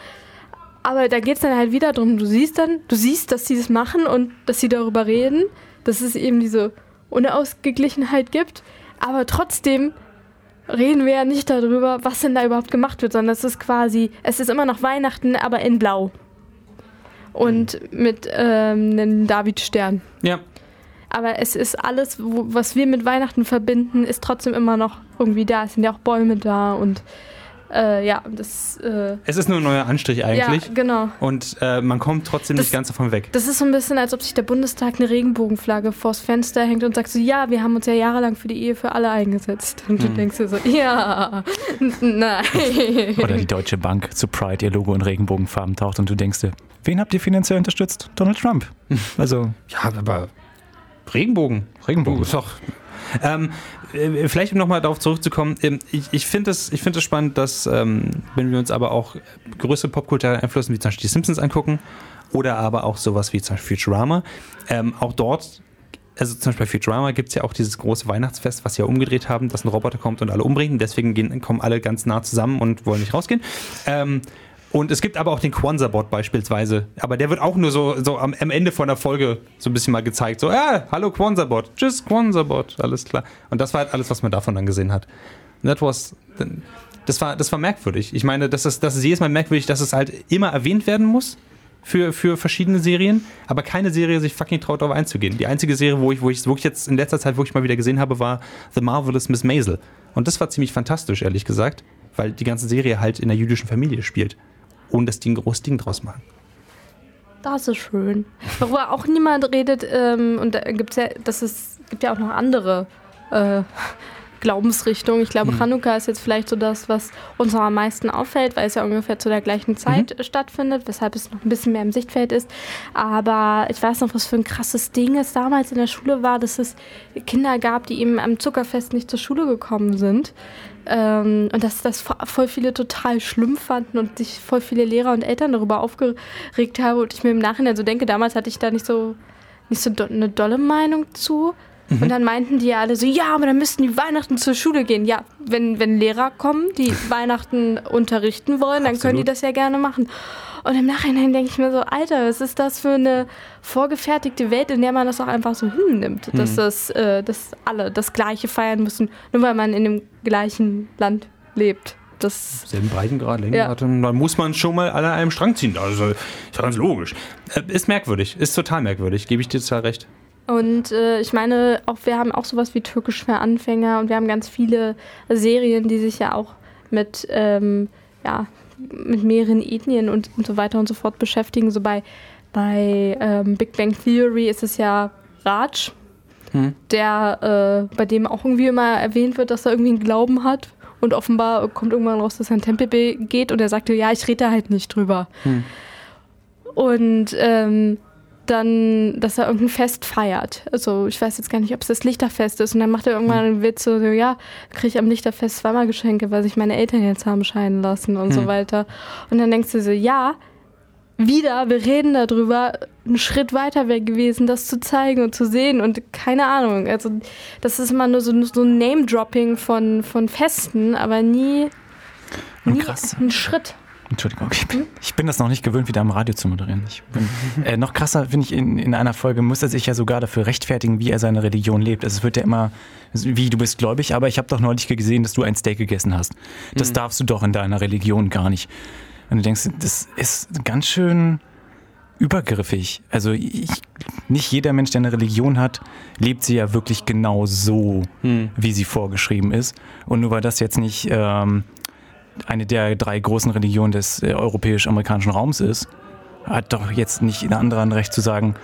Aber da geht es dann halt wieder drum, du siehst dann, du siehst, dass sie das machen und dass sie darüber reden, dass es eben diese Unausgeglichenheit gibt. Aber trotzdem reden wir ja nicht darüber, was denn da überhaupt gemacht wird, sondern es ist quasi, es ist immer noch Weihnachten, aber in Blau. Und mit ähm, einem Davidstern. Ja. Aber es ist alles, wo, was wir mit Weihnachten verbinden, ist trotzdem immer noch irgendwie da. Es sind ja auch Bäume da und äh, ja, das. Äh, Es ist nur ein neuer Anstrich eigentlich. Ja, genau. Und äh, man kommt trotzdem Das- nicht ganz davon weg. Das ist so ein bisschen, als ob sich der Bundestag eine Regenbogenflagge vors Fenster hängt und sagt so, ja, wir haben uns ja jahrelang für die Ehe für alle eingesetzt. Und du Hm. denkst dir so, ja, nein. Oder die Deutsche Bank zu Pride ihr Logo in Regenbogenfarben taucht und du denkst dir, wen habt ihr finanziell unterstützt? Donald Trump. Also Ja, aber Regenbogen. Regenbogen. Ist doch. Ähm, äh, vielleicht um nochmal darauf zurückzukommen, ähm, ich, ich finde es ich find es spannend, dass, ähm, wenn wir uns aber auch größere popkulturelle Einflüsse wie zum Beispiel die Simpsons angucken oder aber auch sowas wie zum Beispiel Futurama, ähm, auch dort, also zum Beispiel bei Futurama gibt es ja auch dieses große Weihnachtsfest, was sie ja umgedreht haben, dass ein Roboter kommt und alle umbringt. Deswegen gehen, kommen alle ganz nah zusammen und wollen nicht rausgehen. Ähm, und es gibt aber auch den Kwanzaa-Bot beispielsweise. Aber der wird auch nur so, so am, am Ende von der Folge so ein bisschen mal gezeigt. So, ja, hallo Kwanzaa-Bot. Tschüss, Kwanzaa-Bot. Alles klar. Und das war halt alles, was man davon dann gesehen hat. That was, das war, das war merkwürdig. Ich meine, das ist, das ist jedes Mal merkwürdig, dass es halt immer erwähnt werden muss für, für verschiedene Serien, aber keine Serie sich fucking traut, darauf einzugehen. Die einzige Serie, wo ich, wo ich wirklich jetzt in letzter Zeit wirklich mal wieder gesehen habe, war The Marvelous Miss Maisel. Und das war ziemlich fantastisch, ehrlich gesagt, weil die ganze Serie halt in der jüdischen Familie spielt. Ohne dass die ein großes Ding draus machen. Das ist schön. Worüber auch niemand redet, ähm, und da gibt's ja, das ist, gibt ja auch noch andere äh, Glaubensrichtungen. Ich glaube, Chanukka ist jetzt vielleicht so das, was uns noch am meisten auffällt, weil es ja ungefähr zu der gleichen Zeit äh, stattfindet, weshalb es noch ein bisschen mehr im Sichtfeld ist. Aber ich weiß noch, was für ein krasses Ding es damals in der Schule war, dass es Kinder gab, die eben am Zuckerfest nicht zur Schule gekommen sind. Ähm, und dass das vo- voll viele total schlimm fanden und sich voll viele Lehrer und Eltern darüber aufgeregt haben. Und ich mir im Nachhinein so denke, damals hatte ich da nicht so, nicht so do eine dolle Meinung zu. Und dann meinten die ja alle so, ja, aber dann müssten die Weihnachten zur Schule gehen. Ja, wenn, wenn Lehrer kommen, die [LAUGHS] Weihnachten unterrichten wollen, dann können die Absolut. das ja gerne machen. Und im Nachhinein denke ich mir so, Alter, was ist das für eine vorgefertigte Welt, in der man das auch einfach so hinnimmt, dass, das, äh, dass alle das Gleiche feiern müssen, nur weil man in dem gleichen Land lebt. Das Selben Breitengrad, Längengrad, Ja. und dann muss man schon mal alle an einem Strang ziehen. Also, ist ja ganz logisch. Äh, ist merkwürdig, ist total merkwürdig, gebe ich dir total recht. Und äh, ich meine, auch wir haben auch sowas wie Türkisch für Anfänger und wir haben ganz viele Serien, die sich ja auch mit, ähm, ja, mit mehreren Ethnien und, und so weiter und so fort beschäftigen. So bei, bei ähm, Big Bang Theory ist es ja Raj, Hm. der äh, bei dem auch irgendwie immer erwähnt wird, dass er irgendwie einen Glauben hat. Und offenbar kommt irgendwann raus, dass er in Tempel geht und er sagte, ja, ich rede da halt nicht drüber. Hm. Und ähm, dann, dass er irgendein Fest feiert. Also ich weiß jetzt gar nicht, ob es das Lichterfest ist. Und dann macht er irgendwann einen Witz so, ja, kriege ich am Lichterfest zweimal Geschenke, weil sich meine Eltern jetzt haben scheiden lassen und so Hm. weiter. Und dann denkst du so, ja, wieder, wir reden darüber, einen Schritt weiter wäre gewesen, das zu zeigen und zu sehen und keine Ahnung. Also das ist immer nur so, so ein Name-Dropping von, von Festen, aber nie, nie ein Schritt. Entschuldigung, ich bin, ich bin das noch nicht gewöhnt, wieder am Radio zu moderieren. Ich bin, äh, noch krasser finde ich, in, in einer Folge muss er sich ja sogar dafür rechtfertigen, wie er seine Religion lebt. Also es wird ja immer, wie du bist gläubig, aber ich habe doch neulich gesehen, dass du ein Steak gegessen hast. Das darfst du doch in deiner Religion gar nicht. Und du denkst, das ist ganz schön übergriffig. Also ich, nicht jeder Mensch, der eine Religion hat, lebt sie ja wirklich genau so, wie sie vorgeschrieben ist. Und nur weil das jetzt nicht ähm, eine der drei großen Religionen des äh, europäisch-amerikanischen Raums ist, hat doch jetzt nicht ein anderer ein Recht zu sagen,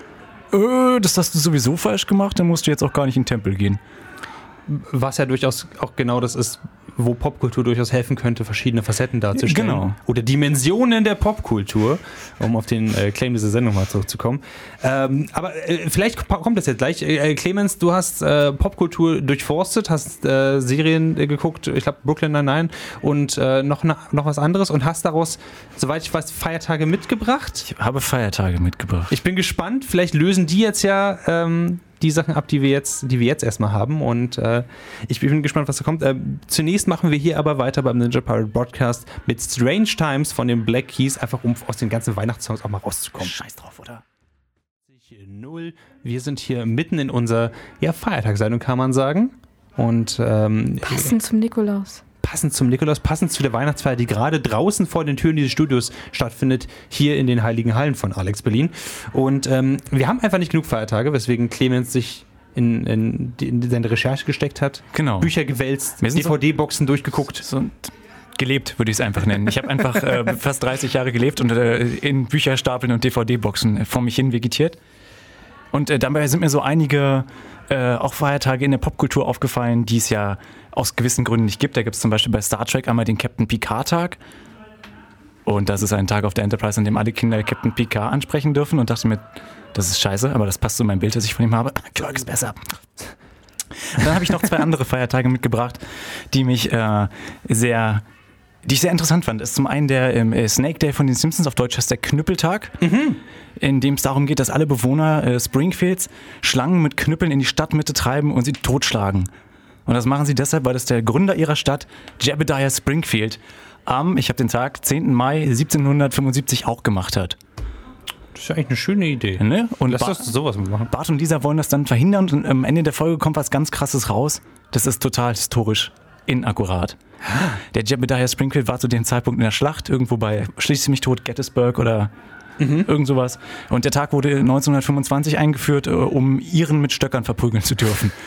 äh, das hast du sowieso falsch gemacht, dann musst du jetzt auch gar nicht in den Tempel gehen. Was ja durchaus auch genau das ist, wo Popkultur durchaus helfen könnte, verschiedene Facetten darzustellen. Genau. Oder Dimensionen der Popkultur, um auf den äh, Claim dieser Sendung mal zurückzukommen. Ähm, aber äh, vielleicht ko- kommt das jetzt gleich. Äh, Clemens, du hast äh, Popkultur durchforstet, hast äh, Serien äh, geguckt, ich glaube Brooklyn Nine-Nine und noch, noch was anderes und hast daraus, soweit ich weiß, Feiertage mitgebracht. Ich habe Feiertage mitgebracht. Ich bin gespannt. Vielleicht lösen die jetzt ja ähm, die Sachen ab, die wir jetzt, die wir jetzt erstmal haben. Und äh, ich bin gespannt, was da kommt. Äh, zunächst machen wir hier aber weiter beim Ninja Pirate Broadcast mit Strange Times von den Black Keys, einfach um aus den ganzen Weihnachtssongs auch mal rauszukommen. Scheiß drauf, oder? Null. Wir sind hier mitten in unserer ja, Feiertagssendung, kann man sagen. Und ähm, Passend zum Nikolaus. Passend zum Nikolaus, passend zu der Weihnachtsfeier, die gerade draußen vor den Türen dieses Studios stattfindet, hier in den Heiligen Hallen von Alex Berlin. Und ähm, wir haben einfach nicht genug Feiertage, weswegen Clemens sich in, in, in seine Recherche gesteckt hat. Genau. Bücher gewälzt, sind so- DVD-Boxen durchgeguckt. So gelebt, würde ich es einfach nennen. Ich habe einfach äh, [LAUGHS] fast 30 Jahre gelebt und äh, in Bücherstapeln und DVD-Boxen vor mich hin vegetiert. Und äh, dabei sind mir so einige äh, auch Feiertage in der Popkultur aufgefallen, die es ja aus gewissen Gründen nicht gibt. Da gibt es zum Beispiel bei Star Trek einmal den Captain Picard-Tag. Und das ist ein Tag auf der Enterprise, an dem alle Kinder Captain Picard ansprechen dürfen und dachte mir, das ist scheiße, aber das passt zu meinem Bild, das ich von ihm habe. [LAUGHS] Kirk ist besser. Dann habe ich noch zwei andere Feiertage mitgebracht, die mich äh, sehr, die ich sehr interessant fand. Das ist zum einen der ähm, äh, Snake Day von den Simpsons, auf Deutsch heißt der Knüppeltag, in dem es darum geht, dass alle Bewohner äh, Springfields Schlangen mit Knüppeln in die Stadtmitte treiben und sie totschlagen. Und das machen sie deshalb, weil das der Gründer ihrer Stadt, Jebediah Springfield, am, ich habe den Tag, 10. Mai 1775 auch gemacht hat. Das ist ja eigentlich eine schöne Idee. Ne? Und Lass uns sowas machen. Bart und Lisa wollen das dann verhindern und am Ende der Folge kommt was ganz krasses raus. Das ist total historisch inakkurat. Der Jebediah Springfield war zu dem Zeitpunkt in der Schlacht, irgendwo bei Schließ mich tot, Gettysburg oder irgend sowas. Und der Tag wurde 1925 eingeführt, äh, um Iren mit Stöckern verprügeln zu dürfen. [LAUGHS]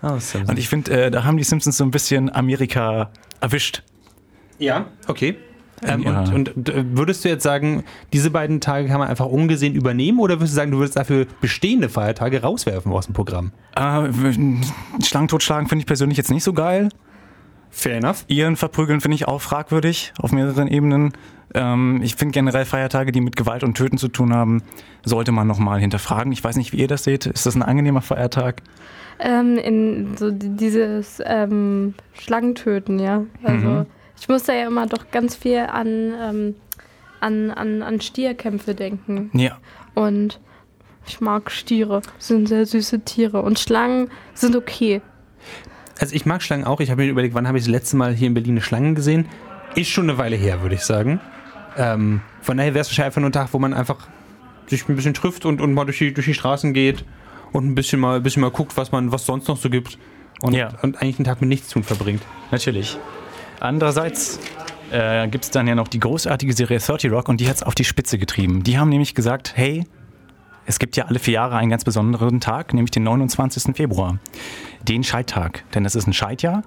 Ah, Simpsons. Und ich finde, äh, da haben die Simpsons so ein bisschen Amerika erwischt. Ja, okay. Ähm, Ja. Und, und äh, würdest du jetzt sagen, diese beiden Tage kann man einfach ungesehen übernehmen oder würdest du sagen, du würdest dafür bestehende Feiertage rauswerfen aus dem Programm? Äh, Schlangen totschlagen finde ich persönlich jetzt nicht so geil. Fair enough. Iren verprügeln finde ich auch fragwürdig auf mehreren Ebenen. Ähm, ich finde generell Feiertage, die mit Gewalt und Töten zu tun haben, sollte man nochmal hinterfragen. Ich weiß nicht, wie ihr das seht. Ist das ein angenehmer Feiertag? Ähm, in so die- dieses ähm, Schlangentöten, ja. Also Mhm. Ich muss da ja immer doch ganz viel an, ähm, an, an, an Stierkämpfe denken. Ja. Und ich mag Stiere, sind sehr süße Tiere. Und Schlangen sind okay. Also ich mag Schlangen auch. Ich habe mir überlegt, wann habe ich das letzte Mal hier in Berlin eine Schlange gesehen? Ist schon eine Weile her, würde ich sagen. Ähm, von daher wäre es wahrscheinlich einfach nur ein Tag, wo man einfach sich ein bisschen trifft und, und mal durch die, durch die Straßen geht und ein bisschen mal, ein bisschen mal guckt, was man, was sonst noch so gibt. Und, Ja. und eigentlich einen Tag mit nichts tun verbringt. Natürlich. Andererseits äh, gibt es dann ja noch die großartige Serie 30 Rock und die hat es auf die Spitze getrieben. Die haben nämlich gesagt, hey, es gibt ja alle vier Jahre einen ganz besonderen Tag, nämlich den 29. Februar. Den Scheidtag. Denn das ist ein Scheidjahr.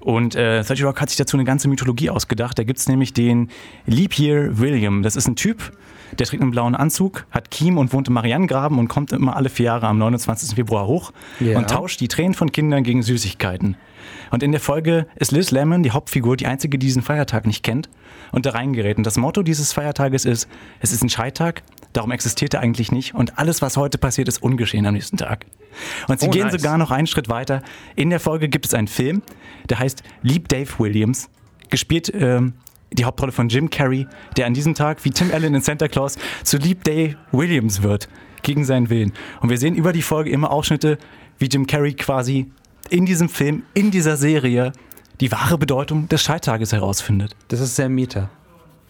Und äh, 30 Rock hat sich dazu eine ganze Mythologie ausgedacht. Da gibt es nämlich den Leap Year William. Das ist ein Typ, der trägt einen blauen Anzug, hat Kiem und wohnt im Marianengraben und kommt immer alle vier Jahre am 29. Februar hoch Ja. und tauscht die Tränen von Kindern gegen Süßigkeiten. Und in der Folge ist Liz Lemon, die Hauptfigur, die einzige, die diesen Feiertag nicht kennt und da reingerät. Und das Motto dieses Feiertages ist, es ist ein Scheidtag, darum existiert er eigentlich nicht und alles, was heute passiert, ist ungeschehen am nächsten Tag. Und sie Oh, gehen nice. sogar noch einen Schritt weiter. In der Folge gibt es einen Film, der heißt Lieb Dave Williams, gespielt ähm, die Hauptrolle von Jim Carrey, der an diesem Tag wie Tim Allen in Santa Claus zu Lieb Dave Williams wird, gegen seinen Willen. Und wir sehen über die Folge immer Ausschnitte, wie Jim Carrey quasi in diesem Film, in dieser Serie, die wahre Bedeutung des Scheidtages herausfindet. Das ist sehr meta.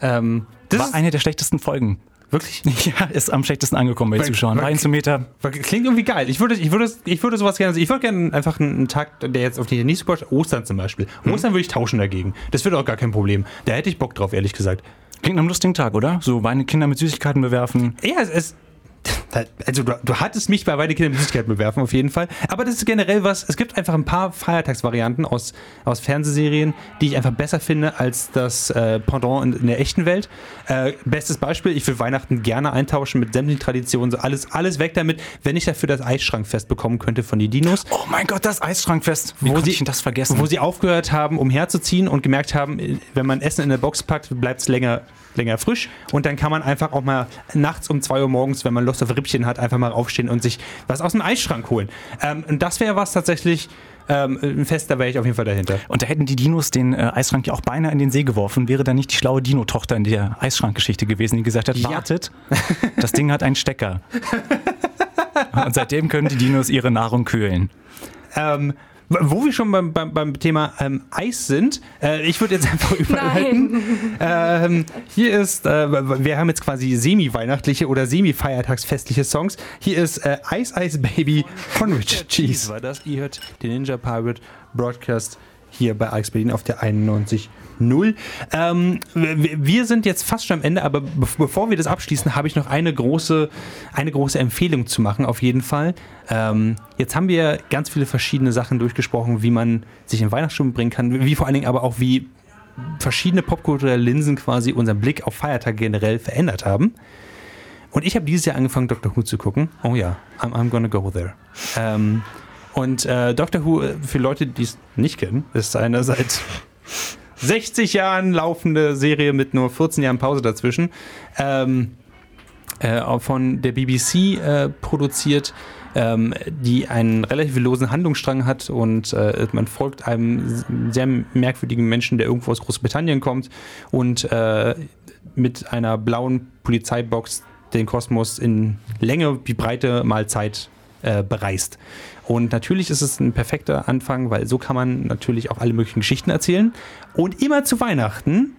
Ähm, das War ist eine der schlechtesten Folgen. Wirklich. [LAUGHS] Ja, ist am schlechtesten angekommen bei Weil- Zuschauern. zu Meter. Klingt irgendwie geil. Ich würde, ich würde, ich würde sowas gerne. Ich würde gerne einfach einen, Tag, der jetzt auf die nicht so passt, Ostern zum Beispiel. Ostern würde ich tauschen dagegen. Das wäre auch gar kein Problem. Da hätte ich Bock drauf, ehrlich gesagt. Klingt nach einem lustigen Tag, oder? So meine Kinder mit Süßigkeiten bewerfen. Ja, es ist. Also du, du hattest mich bei beide Kinder mit Süßigkeiten bewerfen, auf jeden Fall. Aber das ist generell was, es gibt einfach ein paar Feiertagsvarianten aus, aus Fernsehserien, die ich einfach besser finde als das äh, Pendant in, in der echten Welt. Äh, bestes Beispiel, ich will Weihnachten gerne eintauschen mit sämtlichen Traditionen, so alles, alles weg damit, wenn ich dafür das Eisschrankfest bekommen könnte von die Dinos. Oh mein Gott, das Eisschrankfest. Wie Wo sie- ich denn das vergessen? Wo sie aufgehört haben, umherzuziehen und gemerkt haben, wenn man Essen in der Box packt, bleibt es länger, länger frisch. Und dann kann man einfach auch mal nachts um 2 Uhr morgens, wenn man Lust auf Rippchen hat, einfach mal aufstehen und sich was aus dem Eisschrank holen. Ähm, und das wäre was tatsächlich, ähm, ein Fest, da wäre ich auf jeden Fall dahinter. Und da hätten die Dinos den äh, Eisschrank ja auch beinahe in den See geworfen. Wäre da nicht die schlaue Dino-Tochter in der Eisschrankgeschichte gewesen, die gesagt hat, Ja. wartet, das Ding hat einen Stecker. [LAUGHS] Und seitdem können die Dinos ihre Nahrung kühlen. Ähm, Wo wir schon beim, beim, beim Thema ähm, Eis sind, äh, ich würde jetzt [LAUGHS] einfach überleiten. Ähm, hier ist, äh, wir haben jetzt quasi semi-weihnachtliche oder semi-feiertagsfestliche Songs. Hier ist äh, Ice Ice Baby von Richard Cheese. War das? Ihr hört den Ninja Pirate Broadcast hier bei Alex Berlin auf der 91 0. Ähm, wir sind jetzt fast schon am Ende, aber bevor wir das abschließen, habe ich noch eine große, eine große Empfehlung zu machen, auf jeden Fall. Ähm, jetzt haben wir ganz viele verschiedene Sachen durchgesprochen, wie man sich in Weihnachtsstimmung bringen kann, wie vor allen Dingen aber auch, wie verschiedene popkulturelle Linsen quasi unseren Blick auf Feiertage generell verändert haben. Und ich habe dieses Jahr angefangen, Dr. Who zu gucken. Oh ja, I'm, I'm gonna go there. Ähm, und äh, Doctor Who, äh, für Leute, die es nicht kennen, ist eine seit 60 Jahren laufende Serie mit nur 14 Jahren Pause dazwischen. Ähm, äh, von der BBC äh, produziert, ähm, die einen relativ losen Handlungsstrang hat und äh, man folgt einem sehr merkwürdigen Menschen, der irgendwo aus Großbritannien kommt und äh, mit einer blauen Polizeibox den Kosmos in Länge wie Breite mal Zeit äh, bereist. Und natürlich ist es ein perfekter Anfang, weil so kann man natürlich auch alle möglichen Geschichten erzählen. Und immer zu Weihnachten,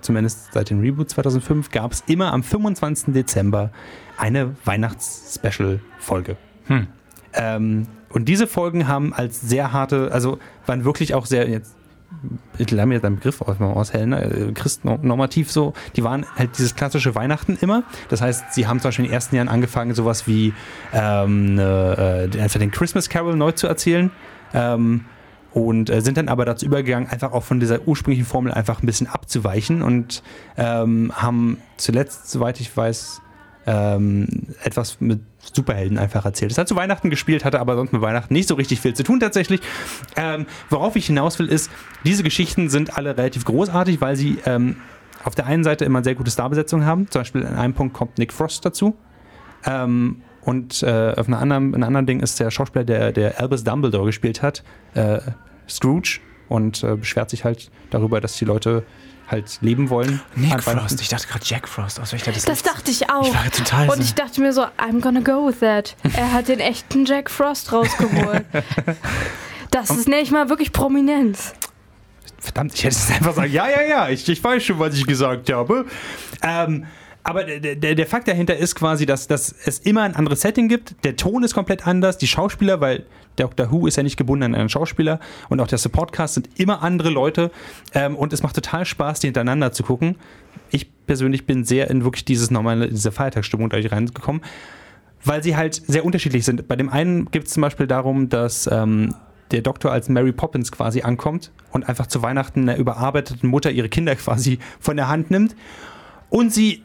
zumindest seit dem Reboot 2005, gab es immer am 25. Dezember eine Weihnachts-Special-Folge. Hm. Ähm, und diese Folgen haben als sehr harte, also waren wirklich auch sehr, jetzt ich lerne mir den Begriff aushellen, ne? christnormativ so, die waren halt dieses klassische Weihnachten immer. Das heißt, sie haben zum Beispiel in den ersten Jahren angefangen, sowas wie ähm, äh, einfach den Christmas Carol neu zu erzählen. Ähm, und äh, sind dann aber dazu übergegangen, einfach auch von dieser ursprünglichen Formel einfach ein bisschen abzuweichen und ähm, haben zuletzt, soweit ich weiß, ähm, etwas mit Superhelden einfach erzählt. Es hat zu Weihnachten gespielt, hatte aber sonst mit Weihnachten nicht so richtig viel zu tun tatsächlich. Ähm, worauf ich hinaus will, ist, diese Geschichten sind alle relativ großartig, weil sie ähm, auf der einen Seite immer sehr gute Starbesetzung haben. Zum Beispiel an einem Punkt kommt Nick Frost dazu. Ähm, und äh, auf einer anderen, ein anderen Ding ist der Schauspieler, der, der Albus Dumbledore gespielt hat, äh, Scrooge, und äh, beschwert sich halt darüber, dass die Leute halt leben wollen. Nick Frost, ich dachte gerade Jack Frost. Aus welcher das, das dachte ich auch. Ich war total Und ich dachte mir so, I'm gonna go with that. Er hat den echten Jack Frost rausgeholt. [LAUGHS] das ist nicht mal wirklich Prominenz. Verdammt, ich hätte es einfach sagen, ja, ja, ja, ich, ich weiß schon, was ich gesagt habe. Ähm, aber der, der, der Fakt dahinter ist quasi, dass, dass es immer ein anderes Setting gibt. Der Ton ist komplett anders. Die Schauspieler, weil Doctor Who ist ja nicht gebunden an einen Schauspieler und auch der Supportcast sind immer andere Leute. Ähm, und es macht total Spaß, die hintereinander zu gucken. Ich persönlich bin sehr in wirklich dieses normale, diese Feiertagsstimmung da reingekommen, weil sie halt sehr unterschiedlich sind. Bei dem einen geht es zum Beispiel darum, dass ähm, der Doktor als Mary Poppins quasi ankommt und einfach zu Weihnachten einer überarbeiteten Mutter ihre Kinder quasi von der Hand nimmt und sie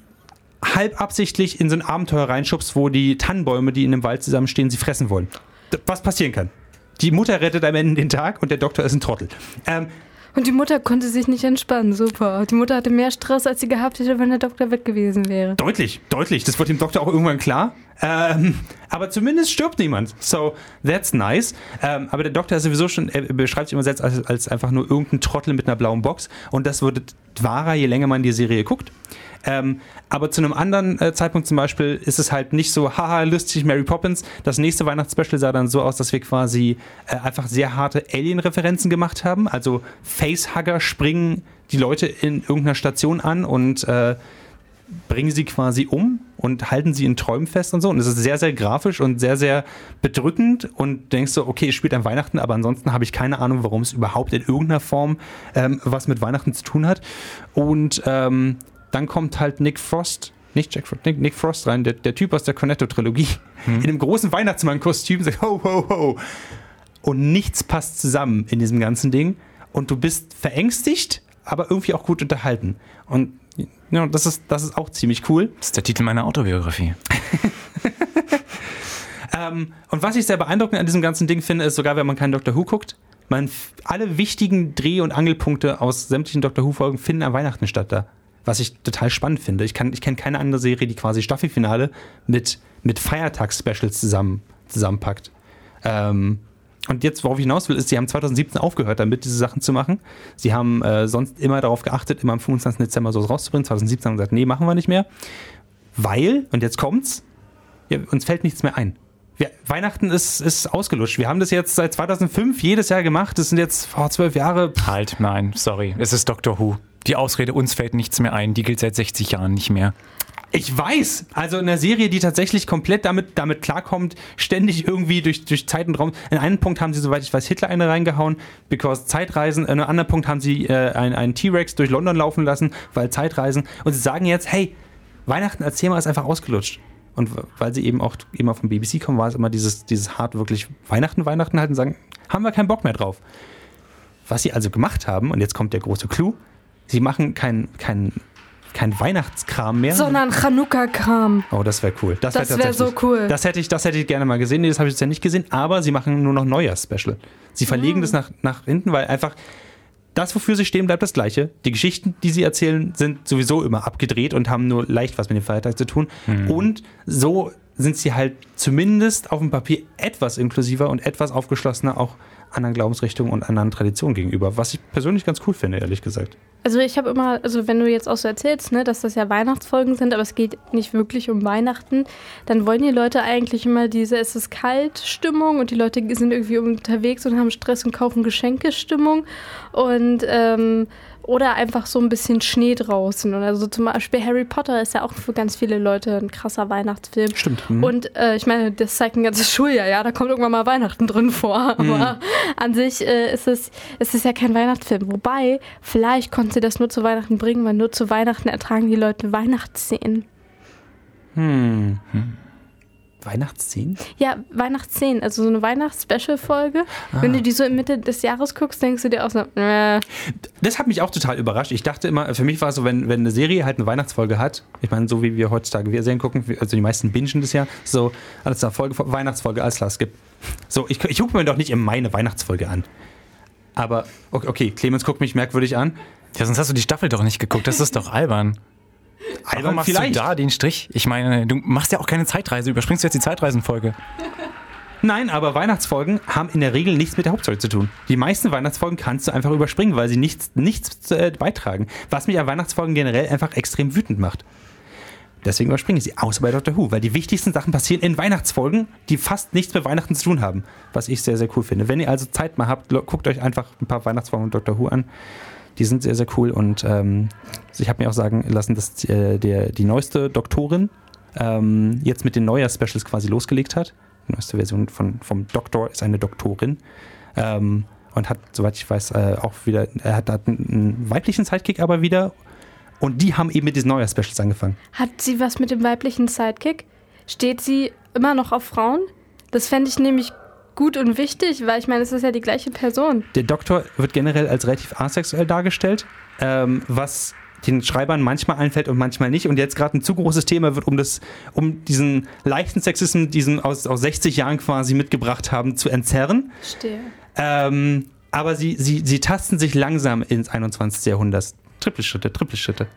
halb absichtlich in so ein Abenteuer reinschubst, wo die Tannenbäume, die in dem Wald zusammenstehen, sie fressen wollen. Was passieren kann. Die Mutter rettet am Ende den Tag und der Doktor ist ein Trottel. Ähm, und die Mutter konnte sich nicht entspannen, super. Die Mutter hatte mehr Stress, als sie gehabt hätte, wenn der Doktor weg gewesen wäre. Deutlich, deutlich. Das wird dem Doktor auch irgendwann klar. Ähm, aber zumindest stirbt niemand. So, that's nice. Ähm, aber der Doktor ist sowieso schon, er beschreibt sich immer selbst als, als einfach nur irgendein Trottel mit einer blauen Box. Und das würde wahrer, je länger man die Serie guckt. Ähm, aber zu einem anderen äh, Zeitpunkt zum Beispiel ist es halt nicht so, haha, lustig, Mary Poppins. Das nächste Weihnachtsspecial sah dann so aus, dass wir quasi äh, einfach sehr harte Alien-Referenzen gemacht haben. Also Facehugger springen die Leute in irgendeiner Station an und äh, bringen sie quasi um und halten sie in Träumen fest und so. Und es ist sehr, sehr grafisch und sehr, sehr bedrückend und denkst so, okay, es spielt an Weihnachten, aber ansonsten habe ich keine Ahnung, warum es überhaupt in irgendeiner Form ähm, was mit Weihnachten zu tun hat. Und ähm, dann kommt halt Nick Frost, nicht Jack Frost, Nick, Nick Frost rein, der, der Typ aus der Cornetto-Trilogie, hm. in einem großen Weihnachtsmann-Kostüm, sagt ho, ho, ho. Und nichts passt zusammen in diesem ganzen Ding. Und du bist verängstigt, aber irgendwie auch gut unterhalten. Und ja, das, ist, das ist auch ziemlich cool. Das ist der Titel meiner Autobiografie. [LAUGHS] ähm, und was ich sehr beeindruckend an diesem ganzen Ding finde, ist sogar, wenn man keinen Doctor Who guckt, man alle wichtigen Dreh- und Angelpunkte aus sämtlichen Doctor Who-Folgen finden an Weihnachten statt da was ich total spannend finde. Ich, ich kenne keine andere Serie, die quasi Staffelfinale mit, mit Feiertags-Specials zusammen, zusammenpackt. Ähm, und jetzt, worauf ich hinaus will, ist, sie haben 2017 aufgehört, damit diese Sachen zu machen. Sie haben äh, sonst immer darauf geachtet, immer am 25. Dezember sowas rauszubringen. 2017 haben sie gesagt, nee, machen wir nicht mehr. Weil, und jetzt kommt's, ja, uns fällt nichts mehr ein. Wir, Weihnachten ist, ist ausgelutscht. Wir haben das jetzt seit 2005 jedes Jahr gemacht. Das sind jetzt vor zwölf Jahre. Halt, nein, sorry. Es ist Doctor Who. Die Ausrede, uns fällt nichts mehr ein, die gilt seit 60 Jahren nicht mehr. Ich weiß. Also in einer Serie, die tatsächlich komplett damit, damit klarkommt, ständig irgendwie durch, durch Zeit und Raum. In einem Punkt haben sie, soweit ich weiß, Hitler eine reingehauen, because Zeitreisen. In einem anderen Punkt haben sie äh, einen, einen T-Rex durch London laufen lassen, weil Zeitreisen. Und sie sagen jetzt, hey, Weihnachten als Thema ist einfach ausgelutscht. Und weil sie eben auch immer vom BBC kommen, war es immer dieses, dieses hart wirklich Weihnachten, Weihnachten halt und sagen, haben wir keinen Bock mehr drauf. Was sie also gemacht haben, und jetzt kommt der große Clou, sie machen kein, kein, kein Weihnachtskram mehr. Sondern Chanukka-Kram. Oh, das wäre cool. Das, Das wär wär so cool. Das hätte ich, das hätte ich gerne mal gesehen. Nee, das habe ich jetzt ja nicht gesehen. Aber sie machen nur noch Neujahrs-Special. Sie verlegen das nach, nach hinten, weil einfach das, wofür sie stehen, bleibt das Gleiche. Die Geschichten, die sie erzählen, sind sowieso immer abgedreht und haben nur leicht was mit dem Feiertag zu tun. Und so sind sie halt zumindest auf dem Papier etwas inklusiver und etwas aufgeschlossener auch anderen Glaubensrichtungen und anderen Traditionen gegenüber. Was ich persönlich ganz cool finde, ehrlich gesagt. Also ich habe immer, also wenn du jetzt auch so erzählst, ne, dass das ja Weihnachtsfolgen sind, aber es geht nicht wirklich um Weihnachten, dann wollen die Leute eigentlich immer diese Es ist kalt Stimmung und die Leute sind irgendwie unterwegs und haben Stress und kaufen Geschenke Stimmung und ähm, oder einfach so ein bisschen Schnee draußen. Und also zum Beispiel Harry Potter ist ja auch für ganz viele Leute ein krasser Weihnachtsfilm. Stimmt. Mhm. Und äh, ich meine, das zeigt ein ganzes [LAUGHS] Schuljahr, ja, da kommt irgendwann mal Weihnachten drin vor. Mhm. Aber an sich äh, ist, es, ist es ja kein Weihnachtsfilm. Wobei, vielleicht konnten sie das nur zu Weihnachten bringen, weil nur zu Weihnachten ertragen die Leute Weihnachtsszenen. Hm. Weihnachtsszenen? Ja, Weihnachtsszenen, also so eine Weihnachts-Special-Folge. Ah. Wenn du die so in Mitte des Jahres guckst, denkst du dir auch so, äh, Das hat mich auch total überrascht. Ich dachte immer, für mich war es so, wenn, wenn eine Serie halt eine Weihnachtsfolge hat, ich meine, so wie wir heutzutage wir Serien gucken, also die meisten bingen das ja, so, alles da, Folge, Weihnachtsfolge, alles klar, es gibt. So, ich, ich gucke mir doch nicht immer meine Weihnachtsfolge an. Aber, okay, okay, Clemens guckt mich merkwürdig an. Ja, sonst hast du die Staffel doch nicht geguckt, das ist doch albern. Warum Albern machst vielleicht. du da den Strich? Ich meine, du machst ja auch keine Zeitreise, überspringst du jetzt die Zeitreisenfolge. Nein, aber Weihnachtsfolgen haben in der Regel nichts mit der Hauptstory zu tun. Die meisten Weihnachtsfolgen kannst du einfach überspringen, weil sie nichts, nichts äh, beitragen. Was mich an Weihnachtsfolgen generell einfach extrem wütend macht. Deswegen überspringe ich sie, außer bei Doctor Who, weil die wichtigsten Sachen passieren in Weihnachtsfolgen, die fast nichts mit Weihnachten zu tun haben. Was ich sehr, sehr cool finde. Wenn ihr also Zeit mal habt, guckt euch einfach ein paar Weihnachtsfolgen von Doctor Who an. Die sind sehr, sehr cool und ähm, ich habe mir auch sagen lassen, dass äh, der, die neueste Doktorin ähm, jetzt mit den Neujahr-Specials quasi losgelegt hat. Die neueste Version von, vom Doktor ist eine Doktorin. Ähm, und hat, soweit ich weiß, äh, auch wieder, er hat, hat einen, weiblichen Sidekick aber wieder. Und die haben eben mit diesen Neujahr-Specials angefangen. hat sie was mit dem weiblichen Sidekick? Steht sie immer noch auf Frauen? Das fände ich nämlich gut und wichtig, weil ich meine, es ist ja die gleiche Person. Der Doktor wird generell als relativ asexuell dargestellt, ähm, was den Schreibern manchmal einfällt und manchmal nicht. Und jetzt gerade ein zu großes Thema wird, um das, um diesen leichten Sexismus, diesen aus, aus 60 Jahren quasi mitgebracht haben, zu entzerren. Stehe. Ähm, aber sie, sie, sie tasten sich langsam ins 21. Jahrhundert. Trippelschritte, Trippelschritte.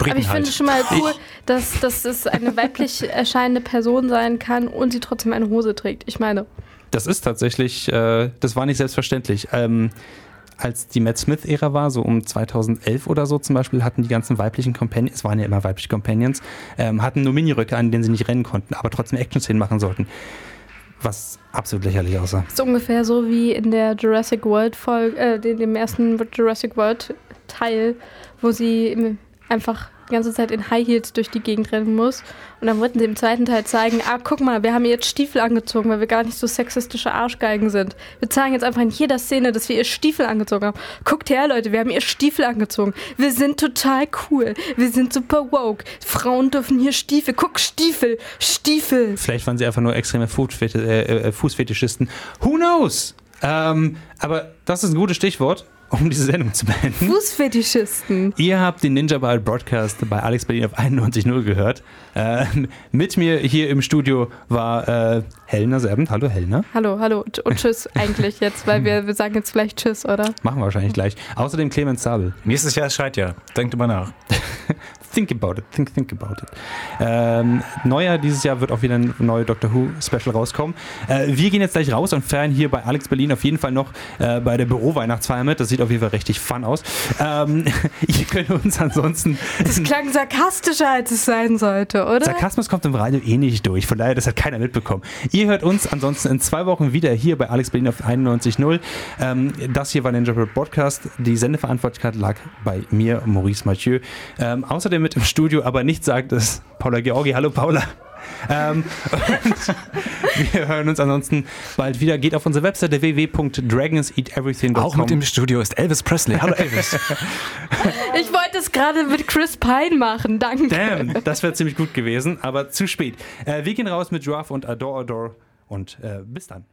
Aber ich Briten finde halt. schon mal cool, dass, dass es eine weiblich [LAUGHS] erscheinende Person sein kann und sie trotzdem eine Hose trägt. Ich meine, Das ist tatsächlich, äh, das war nicht selbstverständlich. Ähm, als die Matt Smith-Ära war, so um 2011 oder so zum Beispiel, hatten die ganzen weiblichen Companions, es waren ja immer weibliche Companions, ähm, hatten nur Miniröcke, an denen sie nicht rennen konnten, aber trotzdem Action-Szenen machen sollten. Was absolut lächerlich aussah. ist ungefähr so wie in der Jurassic World Folge, äh, dem ersten Jurassic World Teil, wo sie einfach die ganze Zeit in High Heels durch die Gegend rennen muss. Und dann wollten sie im zweiten Teil zeigen, ah, guck mal, wir haben ihr jetzt Stiefel angezogen, weil wir gar nicht so sexistische Arschgeigen sind. Wir zeigen jetzt einfach in jeder Szene, dass wir ihr Stiefel angezogen haben. Guckt her, Leute, wir haben ihr Stiefel angezogen. Wir sind total cool. Wir sind super woke. Frauen dürfen hier Stiefel. Guck, Stiefel, Stiefel. Vielleicht waren sie einfach nur extreme äh, äh, Fußfetischisten. Who knows? Ähm, aber das ist ein gutes Stichwort, um diese Sendung zu beenden. Fußfetischisten. Ihr habt den Ninja Ball Broadcast bei Alex Berlin auf 91.0 gehört. Äh, mit mir hier im Studio war äh, Helena Serbent. Hallo Helena. Hallo, hallo und tschüss [LAUGHS] eigentlich jetzt, weil wir, wir sagen jetzt vielleicht tschüss, oder? Machen wir wahrscheinlich gleich. Außerdem Clemens Sabel. Nächstes Jahr schreit ja. Denk drüber nach. [LAUGHS] think about it, think, think about it. Ähm, neuer dieses Jahr wird auch wieder ein neues Doctor Who Special rauskommen. Äh, wir gehen jetzt gleich raus und feiern hier bei Alex Berlin auf jeden Fall noch äh, bei der Büro-Weihnachtsfeier mit. Das sieht auf jeden Fall richtig fun aus. Ähm, [LAUGHS] ihr könnt uns ansonsten. Das klang sarkastischer, als es sein sollte, oder? Sarkasmus kommt im Radio eh nicht durch, von daher, das hat keiner mitbekommen. Ihr hört uns ansonsten in zwei Wochen wieder hier bei Alex Berlin auf 91.0. Ähm, das hier war Ninja Bird Podcast. Die Sendeverantwortlichkeit lag bei mir, Maurice Mathieu. Ähm, außerdem mit im Studio, aber nicht sagt es Paula Georgi. Hallo Paula. Ähm, [LAUGHS] wir hören uns ansonsten bald wieder. Geht auf unsere Webseite www.dragonseateverything.com. Auch mit im Studio ist Elvis Presley. Hallo Elvis. [LAUGHS] ich wollte es gerade mit Chris Pine machen, danke. Damn, das wäre ziemlich gut gewesen, aber zu spät. Äh, wir gehen raus mit Giraffe und Adore Adore und äh, bis dann.